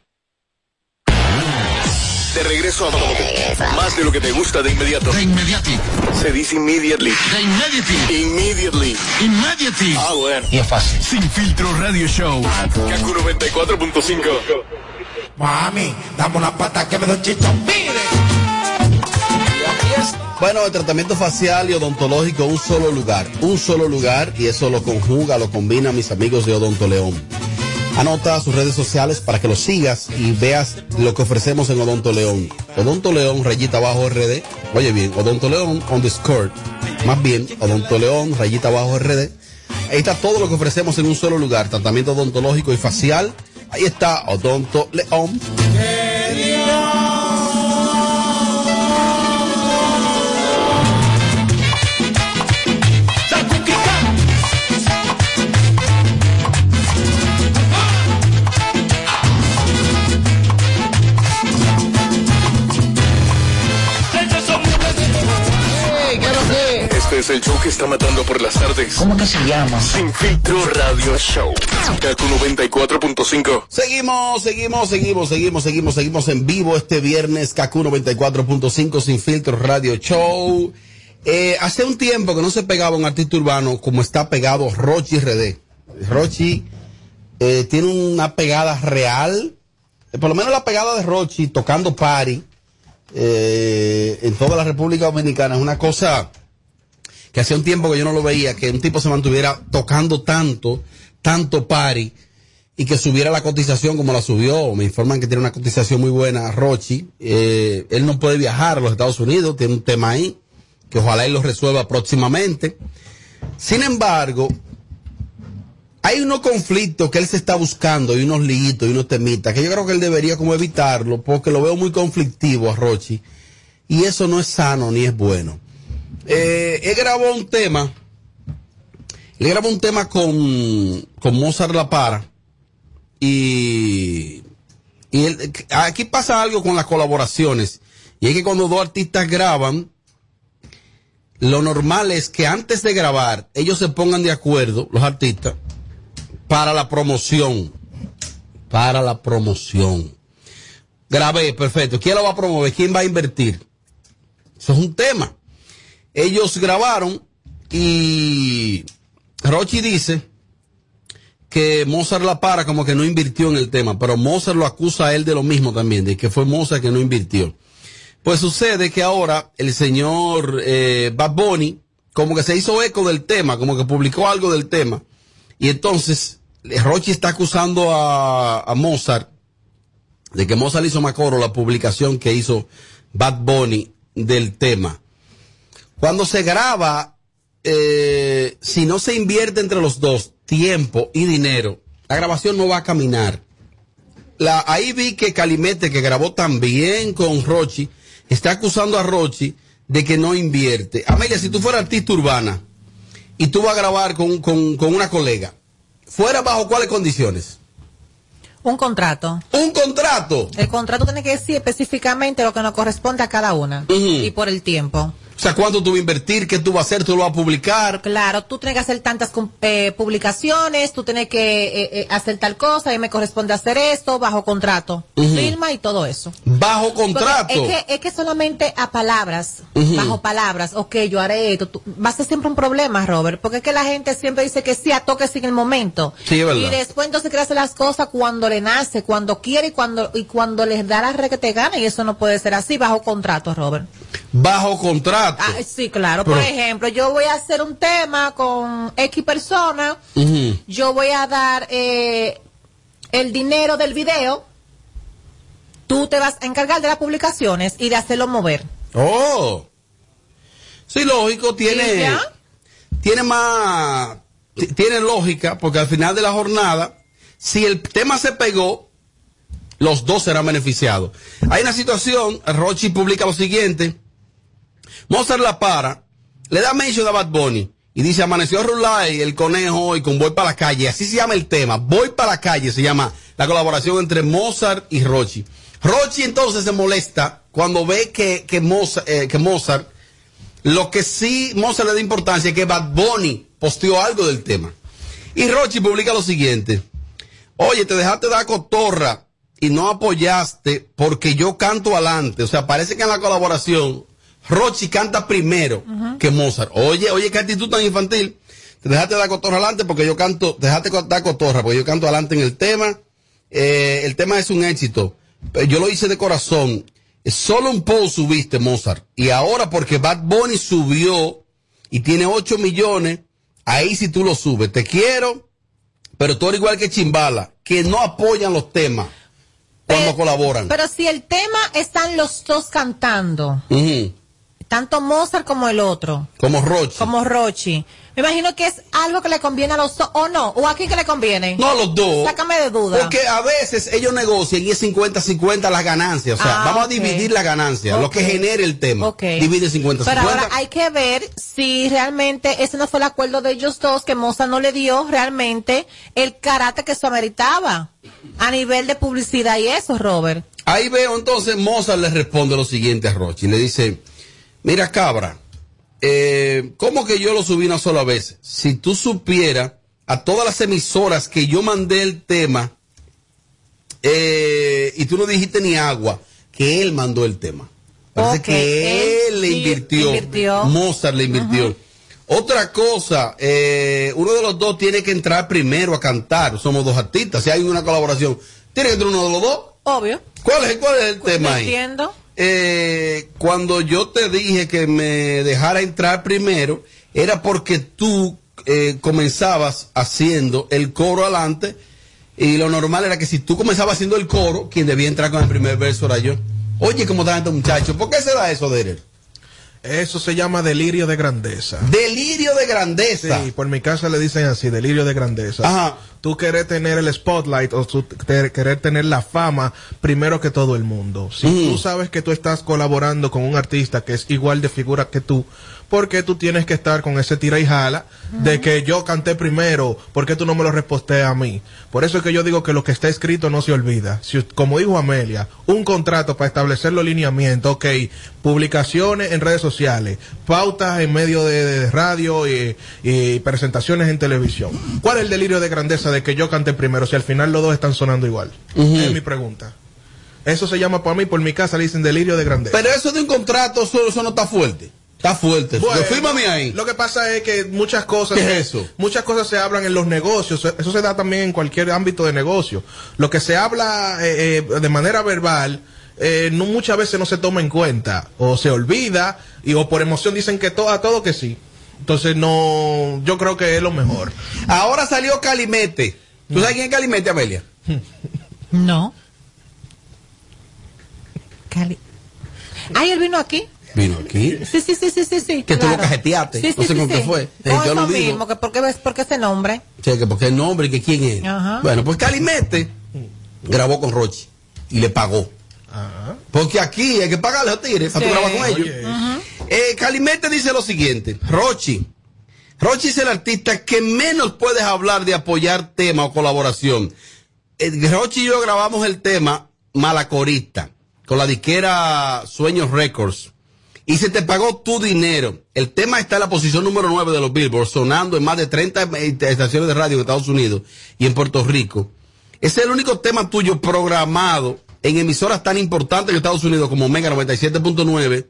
De regreso a más de lo que te gusta de inmediato. De inmediati. Se dice immediately. De inmediati. Immediately. Immediately. Ah, bueno. Y es fácil. Sin filtro radio show. Kaku 94.5. Mami, dame una pata que me doy chichón. Mire. Bueno, el tratamiento facial y odontológico, un solo lugar, un solo lugar y eso lo conjuga, lo combina mis amigos de Odonto León. Anota sus redes sociales para que los sigas y veas lo que ofrecemos en Odonto León. Odonto León, rayita abajo RD. Oye bien, Odonto León on the skirt. Más bien, Odonto León, rayita abajo RD. Ahí está todo lo que ofrecemos en un solo lugar. Tratamiento odontológico y facial. Ahí está Odonto León. Este es el show que está matando por las tardes. ¿Cómo que se llama? Sin filtro radio show. Kaku 94.5. Seguimos, seguimos, seguimos, seguimos, seguimos, seguimos en vivo este viernes, KQ 94.5 Sin Filtro Radio Show. Eh, hace un tiempo que no se pegaba un artista urbano como está pegado Rochi RD. Rochi eh, tiene una pegada real, eh, por lo menos la pegada de Rochi tocando party eh, en toda la República Dominicana es una cosa que hacía un tiempo que yo no lo veía, que un tipo se mantuviera tocando tanto, tanto party, y que subiera la cotización como la subió. Me informan que tiene una cotización muy buena, Rochi. Eh, él no puede viajar a los Estados Unidos, tiene un tema ahí, que ojalá él lo resuelva próximamente. Sin embargo, hay unos conflictos que él se está buscando y unos liguitos y unos temitas que yo creo que él debería como evitarlo porque lo veo muy conflictivo a Rochi y eso no es sano ni es bueno. Eh, él grabó un tema, él grabó un tema con, con Mozart La Para y, y aquí pasa algo con las colaboraciones y es que cuando dos artistas graban, lo normal es que antes de grabar ellos se pongan de acuerdo, los artistas, para la promoción. Para la promoción. Grabé, perfecto. ¿Quién lo va a promover? ¿Quién va a invertir? Eso es un tema. Ellos grabaron y Rochi dice que Mozart la para como que no invirtió en el tema, pero Mozart lo acusa a él de lo mismo también, de que fue Mozart que no invirtió. Pues sucede que ahora el señor eh, Bad Bunny como que se hizo eco del tema, como que publicó algo del tema. Y entonces, Rochi está acusando a, a Mozart de que Mozart hizo Macoro la publicación que hizo Bad Bunny del tema. Cuando se graba, eh, si no se invierte entre los dos tiempo y dinero, la grabación no va a caminar. La, ahí vi que Calimete, que grabó también con Rochi, está acusando a Rochi de que no invierte. Amelia, si tú fueras artista urbana y tú vas a grabar con, con, con una colega, ¿fuera bajo cuáles condiciones? Un contrato. Un contrato. El contrato tiene que decir específicamente lo que nos corresponde a cada una. Y por el tiempo. O sea, ¿cuánto tú vas a invertir? ¿Qué tú vas a hacer? ¿Tú lo vas a publicar? Claro, tú tienes que hacer tantas eh, publicaciones, tú tienes que eh, eh, hacer tal cosa, y me corresponde hacer esto bajo contrato. Firma y todo eso. Bajo contrato. Porque Es que, es que solamente a palabras, bajo palabras, ok, yo haré esto, tú- va a ser siempre un problema, Robert, porque es que la gente siempre dice que sí a toques en el momento. Sí, es verdad. Y después entonces quiere hacer las cosas cuando le nace, cuando quiere y cuando, y cuando les da la re que te gana, y eso no puede ser así bajo contrato, Robert. Bajo contrato. Ah, sí, claro. Por ejemplo, yo voy a hacer un tema con X persona, yo voy a dar eh, el dinero del video, tú te vas a encargar de las publicaciones y de hacerlo mover. Oh. Sí, lógico, ¿Y tiene, tiene más, ti- tiene lógica, porque al final de la jornada, si el tema se pegó, los dos serán beneficiados. Hay una situación, Rochi publica lo siguiente, Mozart la para, le da mention a Bad Bunny, y dice, amaneció Rulay, el conejo, y con Voy para la calle, así se llama el tema, Voy para la calle, se llama la colaboración entre Mozart y Rochi. Rochi entonces se molesta cuando ve que, que, Mozart, eh, que Mozart, lo que sí Mozart le da importancia es que Bad Bunny posteó algo del tema. Y Rochi publica lo siguiente, oye, te dejaste dar cotorra y no apoyaste porque yo canto adelante, o sea, parece que en la colaboración Rochi canta primero que Mozart. Oye, oye, qué actitud tan infantil. Te dejaste dar cotorra adelante porque yo canto, dejaste dar cotorra porque yo canto adelante en el tema. Eh, el tema es un éxito. Pero Yo lo hice de corazón. Solo un post subiste, Mozart. Y ahora porque Bad Bunny subió y tiene 8 millones, ahí sí tú lo subes. Te quiero, pero tú eres igual que Chimbala, que no apoyan los temas cuando colaboran. Pero si el tema están los dos cantando, Ujú. Tanto Mozart como el otro, Como Rochi. como Rochi, me imagino que es algo que le conviene a los dos, o no, o a quién que le conviene. No a los dos. Sácame de duda. Porque a veces ellos negocian y es 50-50 las ganancias. O sea, Ah, vamos a dividir la ganancia, lo que genere el tema. Ok. Divide 50-50. Pero ahora hay que ver si realmente ese no fue el acuerdo de ellos dos, que Mozart no le dio realmente el carácter que eso ameritaba a nivel de publicidad y eso, Robert. Ahí veo entonces, Mozart le responde lo siguiente a Rochi. Le dice, mira cabra, eh, ¿cómo que yo lo subí una sola vez? Si tú supieras a todas las emisoras que yo mandé el tema eh, y tú no dijiste ni agua, que él mandó el tema. Parece que él, él le invirtió, invirtió. Mozart le invirtió. Otra cosa, eh, uno de los dos tiene que entrar primero a cantar. Somos dos artistas. Si hay una colaboración, tiene que entrar uno de los dos. Obvio. ¿Cuál es, cuál es el tema ahí? entiendo. Eh, cuando yo te dije que me dejara entrar primero, era porque tú eh, comenzabas haciendo el coro adelante y lo normal era que si tú comenzabas haciendo el coro, quien debía entrar con el primer verso era yo. Oye, ¿cómo están estos muchachos? ¿Por qué se da eso, Derer? Eso se llama delirio de grandeza. Delirio de grandeza. Sí, por mi casa le dicen así, delirio de grandeza. Ajá. Tú querés tener el spotlight o tú te- querer tener la fama primero que todo el mundo. Si Mm. tú sabes que tú estás colaborando con un artista que es igual de figura que tú, ¿por qué tú tienes que estar con ese tira y jala de que yo canté primero? ¿Por qué tú no me lo reposteas a mí? Por eso es que yo digo que lo que está escrito no se olvida. Si, como dijo Amelia, un contrato para establecer los lineamientos, ok, publicaciones en redes sociales, pautas en medio de, de radio y, y presentaciones en televisión. ¿Cuál es el delirio de grandeza de que yo cante primero si al final los dos están sonando igual? Es mi pregunta. Eso se llama para mí, por mi casa le dicen delirio de grandeza. Pero eso de un contrato, eso, eso no está fuerte. Está fuerte. Bueno, Fírmame ahí. Lo que pasa es que muchas cosas, ¿Qué es eso? muchas cosas se hablan en los negocios. Eso se da también en cualquier ámbito de negocio. Lo que se habla eh, eh, de manera verbal, eh, no muchas veces no se toma en cuenta o se olvida y o por emoción dicen que todo a todo que sí. Entonces no, yo creo que es lo mejor. Ahora salió Calimete. ¿Tú sabes quién es Calimete, Amelia? No. Cali. Ay, él vino aquí. Vino aquí. Sí, sí, sí, sí, sí, sí. Que tú claro. lo cajeteaste. Sí, sí, no sé sí, con sí. qué fue. Con Eh, yo eso lo digo. mismo, que por qué ves, por qué ese nombre. Sí, que porque el nombre y que quién es. Ajá. Bueno, pues Calimete grabó con Rochi y le pagó. Porque aquí hay que pagarle a los tigres para tú Sí. grabar con ellos. Eh, Calimete dice lo siguiente: Rochi. Rochi es el artista que menos puedes hablar de apoyar tema o colaboración. Eh, Rochi y yo grabamos el tema Malacorista con la disquera Sueños Records. Y se te pagó tu dinero. El tema está en la posición número 9 de los Billboard, sonando en más de 30 estaciones de radio en Estados Unidos y en Puerto Rico. Es el único tema tuyo programado en emisoras tan importantes en Estados Unidos como Mega 97.9.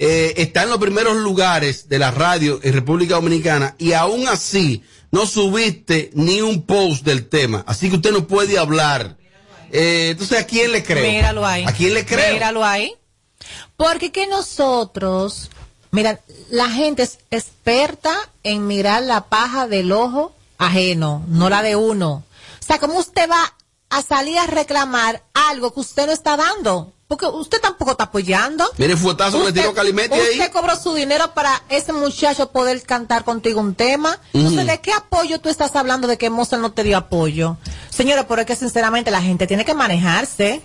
Eh, está en los primeros lugares de la radio en República Dominicana y aún así no subiste ni un post del tema. Así que usted no puede hablar. Eh, entonces, ¿a quién le creo? Míralo ahí. ¿A quién le creo? Míralo ahí. Porque que nosotros, mira, la gente es experta en mirar la paja del ojo ajeno, no la de uno. O sea, ¿cómo usted va a salir a reclamar algo que usted no está dando? Porque usted tampoco está apoyando. Mire, fuetazo que le tiró Calimete ahí. Usted cobró su dinero para ese muchacho poder cantar contigo un tema. Entonces. ¿de qué apoyo tú estás hablando de que Mozart no te dio apoyo? Señora, pero es que sinceramente la gente tiene que manejarse.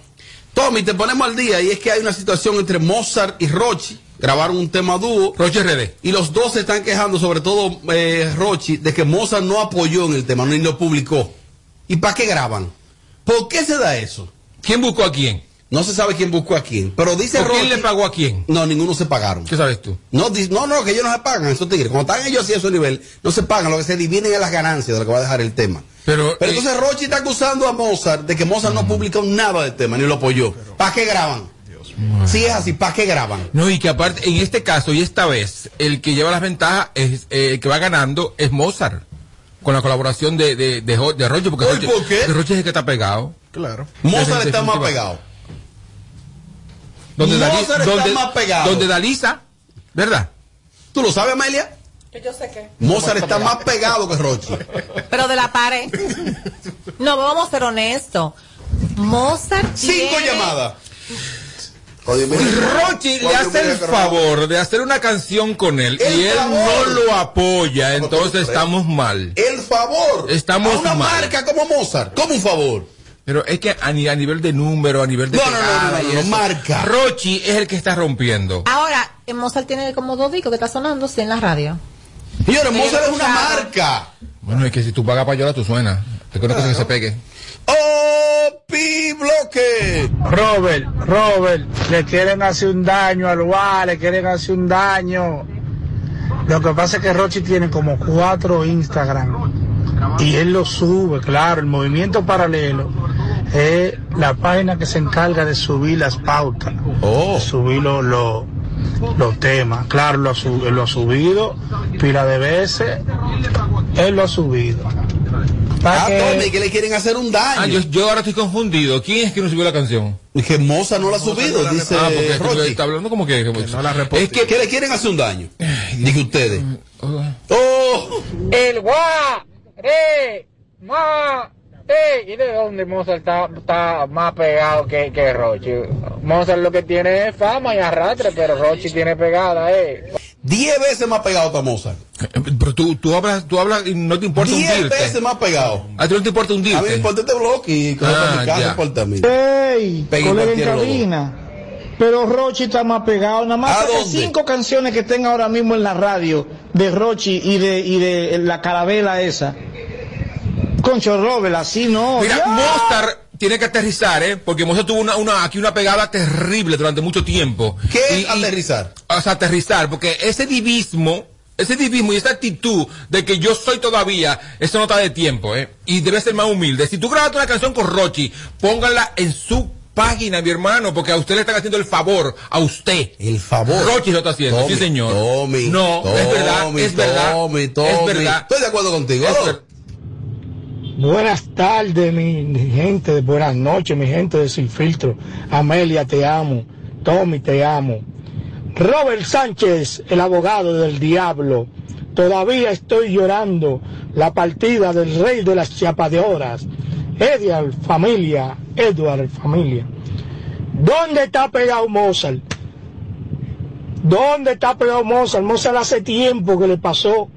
Tommy, te ponemos al día y es que hay una situación entre Mozart y Rochi. Grabaron un tema dúo. Rochi RD. Y los dos se están quejando, sobre todo eh, Rochi, de que Mozart no apoyó en el tema, ni lo publicó. ¿Y para qué graban? ¿Por qué se da eso? ¿Quién buscó a quién? No se sabe quién buscó a quién. Pero dice ¿Por quién Rochi- le pagó a quién? No, ninguno se pagaron. ¿Qué sabes tú? No, di- no, no, que ellos no se pagan, esos tigres. Cuando están ellos así a su nivel, no se pagan. Lo que se dividen es las ganancias de lo que va a dejar el tema. Pero, Pero eh, entonces Rochi está acusando a Mozart de que Mozart no publicó nada del tema, ni lo apoyó. ¿Para qué graban? Si es así, ¿para qué graban? No, y que aparte, en este caso y esta vez, el que lleva las ventajas, es, eh, el que va ganando es Mozart. Con la colaboración de, de, de, Roche, porque Roche, ¿por qué? porque Roche es el que está pegado. Claro. Mozart está más pegado. Donde está donde- más pegado. Donde Dalisa, ¿verdad? ¿Tú lo sabes, Amelia? Yo sé que. Mozart está más pegado que Rochi. Pero de la pared. No, vamos a ser honestos. Mozart Cinco tiene- llamadas. Rochi le hace el favor de hacer una canción con él El y él favor. no lo apoya, entonces estamos mal. El favor. Estamos a una mal. marca como Mozart. Como un favor. Pero es que a, ni- a nivel de número, a nivel de No, no, no, pegada no, no, y no, eso, marca. Rochi es el que está rompiendo. Ahora, eh, Mozart tiene como dos discos que está sonando sí, en la radio. Señores, Sí, Mozart es una marca. Bueno, es que si tú pagas payola, tú suenas. Te conozco que se pegue. ¡Oh, pi bloque! Robert, Robert, le quieren hacer un daño al lugar, le quieren hacer un daño. Lo que pasa es que Rochi tiene como cuatro Instagram y él lo sube, claro, el movimiento paralelo es la página que se encarga de subir las pautas, Oh. subir los, los, los temas. Claro, lo ha, lo ha subido pila de veces, él lo ha subido. Ah, que- que le quieren hacer un daño. Ah, yo, yo ahora estoy confundido. ¿Quién es que no subió la canción? Que Mozart no la ha subido, dice ah, porque es que Rochi. está hablando como que... Es que, que le quieren hacer un daño. Dije ustedes. Oh, El gua, re, ma, eh, ¿y de dónde Mozart está, está más pegado que, que Rochi? Mozart lo que tiene es fama y arrastre, pero Rochi tiene pegada, eh. diez veces más pegado está Mozart. Pero tú, tú hablas, tú hablas y no te importa Diez hundirte. veces más pegado. A ti no te importa A mí me hundirte. importa este bloque y con Ah, ya. me importa a mí. ¡Ey! Colega en cabina. Pero Rochi está más pegado. Nada más ¿A saca dónde? cinco canciones que estén ahora mismo en la radio de Rochi y de, y de la carabela esa. Concho Robert, así no. Mira, ya. Mozart tiene que aterrizar, ¿eh? Porque Mozart tuvo una, una, aquí una pegada terrible durante mucho tiempo. ¿Qué Y- es y- aterrizar? o sea, aterrizar, porque ese divismo, ese divismo y esa actitud de que yo soy todavía, eso no está de tiempo, ¿eh? Y debe ser más humilde. Si tú grabaste una canción con Rochi, póngala en su página, mi hermano, porque a usted le están haciendo el favor, a usted. El favor. Rochi lo está haciendo, Tommy, sí señor. Tommy, no, es verdad, Tommy, es verdad, Tommy, es verdad. Estoy de acuerdo contigo. Es ver- Buenas tardes, mi, gente. Buenas noches, mi gente de Sin Filtro. Amelia, te amo. Tommy, te amo. Robert Sánchez, el abogado del diablo. Todavía estoy llorando la partida del rey de las chapadeoras. Edward familia, Edward familia. ¿Dónde está pegado Mozart? ¿Dónde está pegado Mozart? Mozart hace tiempo que le pasó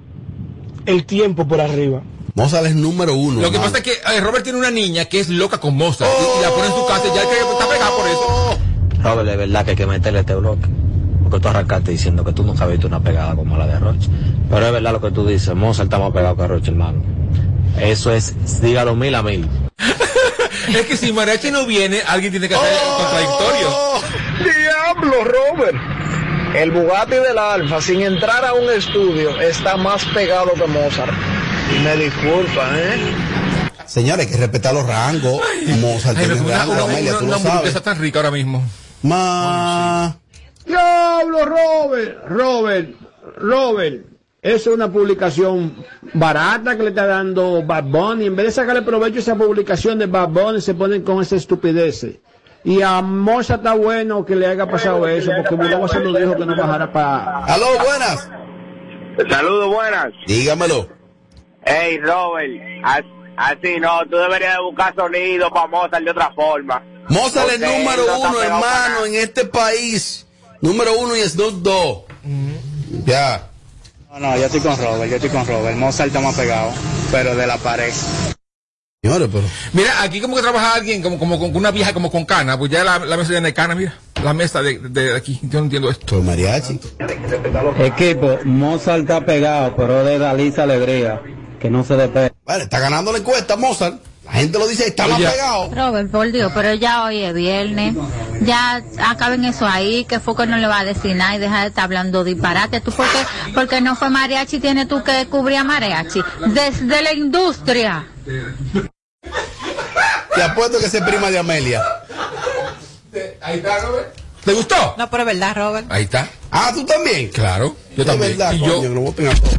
el tiempo por arriba. Mozart es número uno. Lo que pasa es que eh, Robert tiene una niña que es loca con Mozart y, y la pone en su casa y ya que está pegada por eso. Robert, de verdad que hay que meterle este bloque. Porque tú arrancaste diciendo que tú nunca has visto una pegada como la de Roche. Pero es verdad lo que tú dices, Mozart está más pegado que Roche, hermano. Eso es, dígalo mil a mil. Es que si Mariachi no viene, alguien tiene que hacer Oh. contradictorio. Diablo, Robert. El Bugatti del Alfa, sin entrar a un estudio, está más pegado que Mozart. Y me disculpa, ¿eh? Señores, hay que respetar los rangos. Mozart Ay, tiene una, rango, una, Amelia, una- tú una lo sabes. tan rica ahora mismo. Ma... Diablo, Robert, Robert, Robert. Eso es una publicación barata que le está dando Bad Bunny. En vez de sacarle provecho a esa publicación de Bad Bunny, se ponen con esa estupidez. Y a Moza está bueno que le haya pasado eso, porque Bulagua se lo dijo que no bajara para... Aló, buenas. Saludos, buenas. Dígamelo. Hey, Robert, as- así no, tú deberías de buscar sonido para Mozart de otra forma. Mozart es número uno, hermano, en este país. Número uno y Snoop Dogg. Ya. No, no, yo estoy con Robert, yo estoy con Robert. Mozart está más pegado, pero de la pared. Señores, pero. Mira, aquí como que trabaja alguien como, como con una vieja como con cana, pues ya la, la mesa tiene cana, mira. La mesa de, de aquí, yo no entiendo esto. Mariachi. Equipo, Mozart está pegado, pero de Dalisa Alegría, que no se despega. Vale, está ganando la encuesta, Mozart. La gente lo dice, está más pegado. Robert, por Dios, pero ya hoy es viernes. Ya acaben eso ahí, que fue que no le va a decir nada y deja de estar hablando disparate. Tú porque, porque no fue mariachi, tienes tú que cubrir a mariachi. Desde la industria. Te apuesto que se prima de Amelia. Ahí está, Robert. ¿Te gustó? No, pero es verdad, Robert. Ahí está. Ah, tú también. Claro, yo Es también. verdad, y coño, yo, lo voten a todos.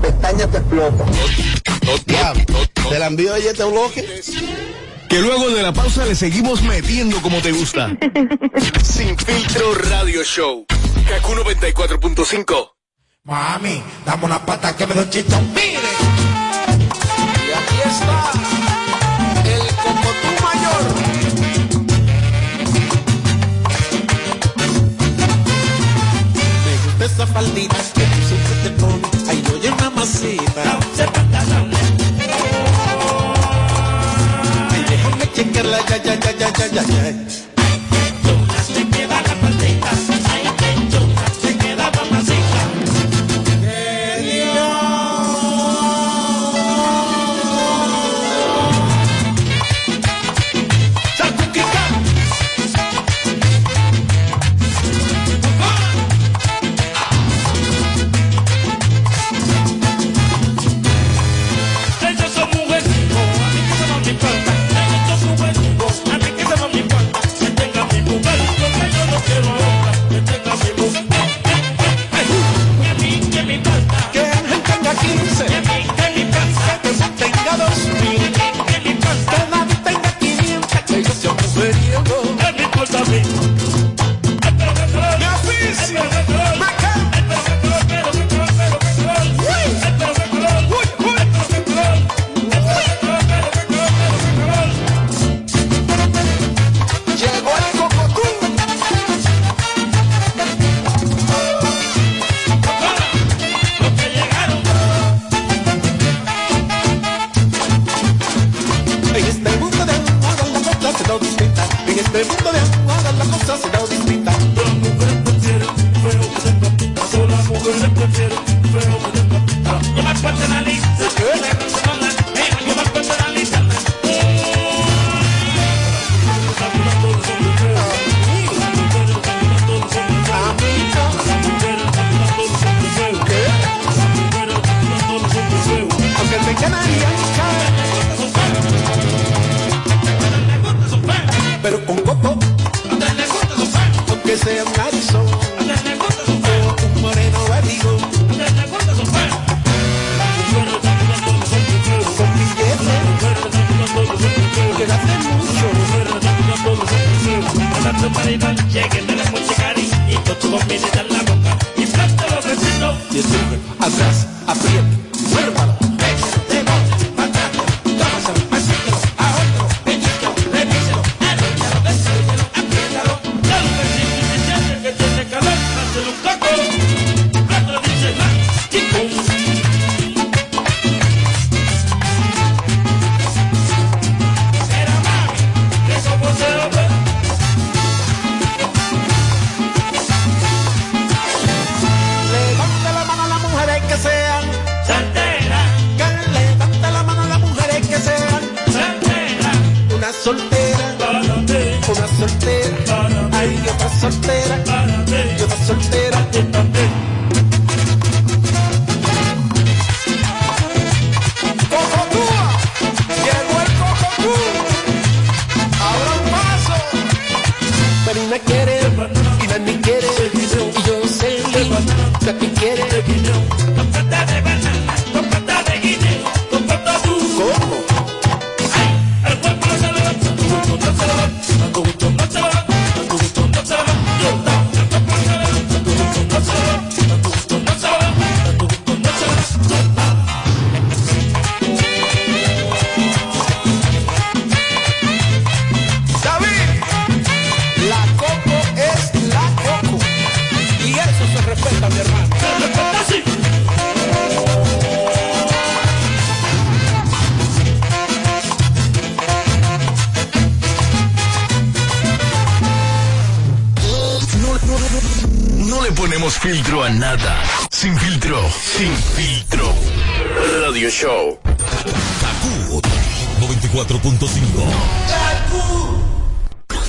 Pestaña te explota. Diablo. ¿Te la envío ayer este bloque? Que luego de la pausa le seguimos metiendo como te gusta. Sin filtro radio show. Kaku 94.5. Mami, dame una pata que me doy chichón. Mire. Y aquí está el como tú mayor. Me gusta esa faldita que tú siempre te pones. Ay, oye, mamacita. Ay, ya, ya, ya, ya, Este mundo de ahora la cosa se da distinta. Las mujeres prefieren feo que tenga pinta. Solo las mujeres prefieren feo que tenga pinta. Yo me acuerdo en Sin filtro, sin filtro. Radio Show. Kaku 94.5.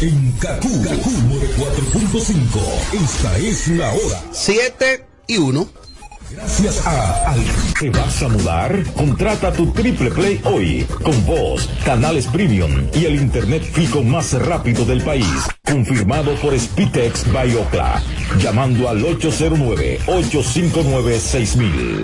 En Kaku, Kaku 94.5. Esta es la hora. 7 y 1. Gracias a Al. ¿Te vas a mudar? Contrata tu Triple Play hoy. Con voz, canales premium y el internet fijo más rápido del país. Confirmado por Spitex by Ocla. Llamando al 809-859-6000.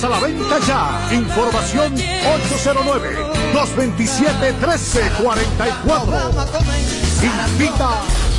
a la venta ya. Información 809-227-1344. Invita.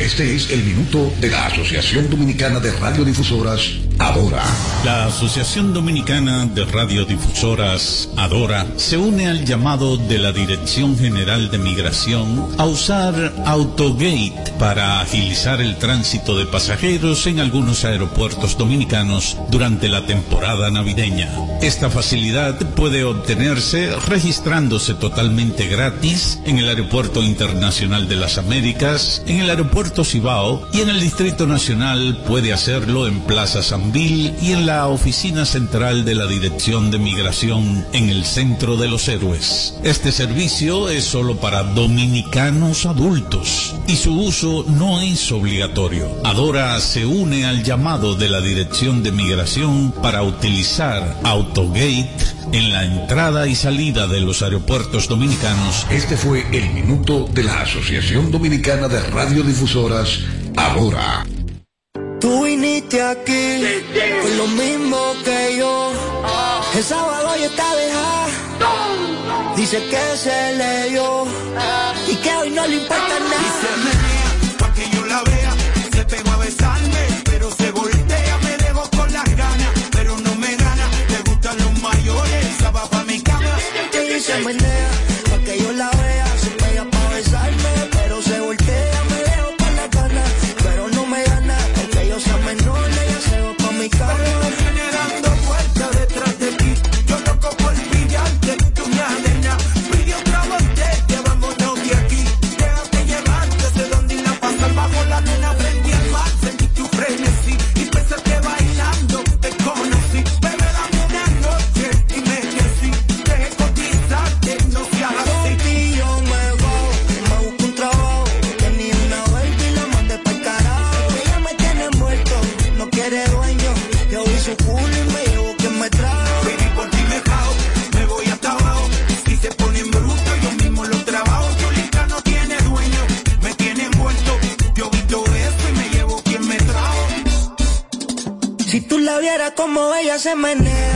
Este es el minuto de la Asociación Dominicana de Radiodifusoras, Adora. La Asociación Dominicana de Radiodifusoras, Adora, se une al llamado de la Dirección General de Migración a usar Autogate para agilizar el tránsito de pasajeros en algunos aeropuertos dominicanos durante la temporada navideña. Esta facilidad puede obtenerse registrándose totalmente gratis en el Aeropuerto Internacional de las Américas, en el Aeropuerto Cibao y en el Distrito Nacional puede hacerlo en Plaza Sanvil y en la oficina central de la Dirección de Migración en el Centro de los Héroes. Este servicio es solo para dominicanos adultos y su uso no es obligatorio. Adora se une al llamado de la Dirección de Migración para utilizar Autogate en la entrada y salida de los aeropuertos dominicanos. Este fue el minuto de la Asociación Dominicana de emisoras ahora. Tú viniste aquí con lo mismo que yo. El sábado ya está dejada. Dice que se le dio y que hoy no le importa nada. Y se menea pa' que yo la vea. Se pegó a besarme, pero se voltea. Me dejo con las ganas, pero no me gana. Le gustan los mayores. Abajo a mi cama. Y se menea se menea.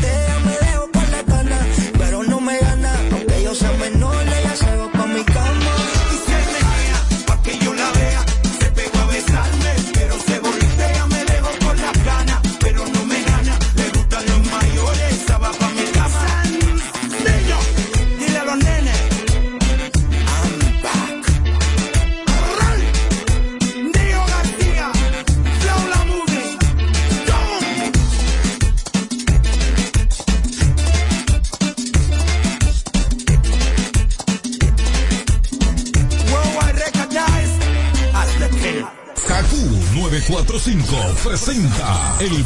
El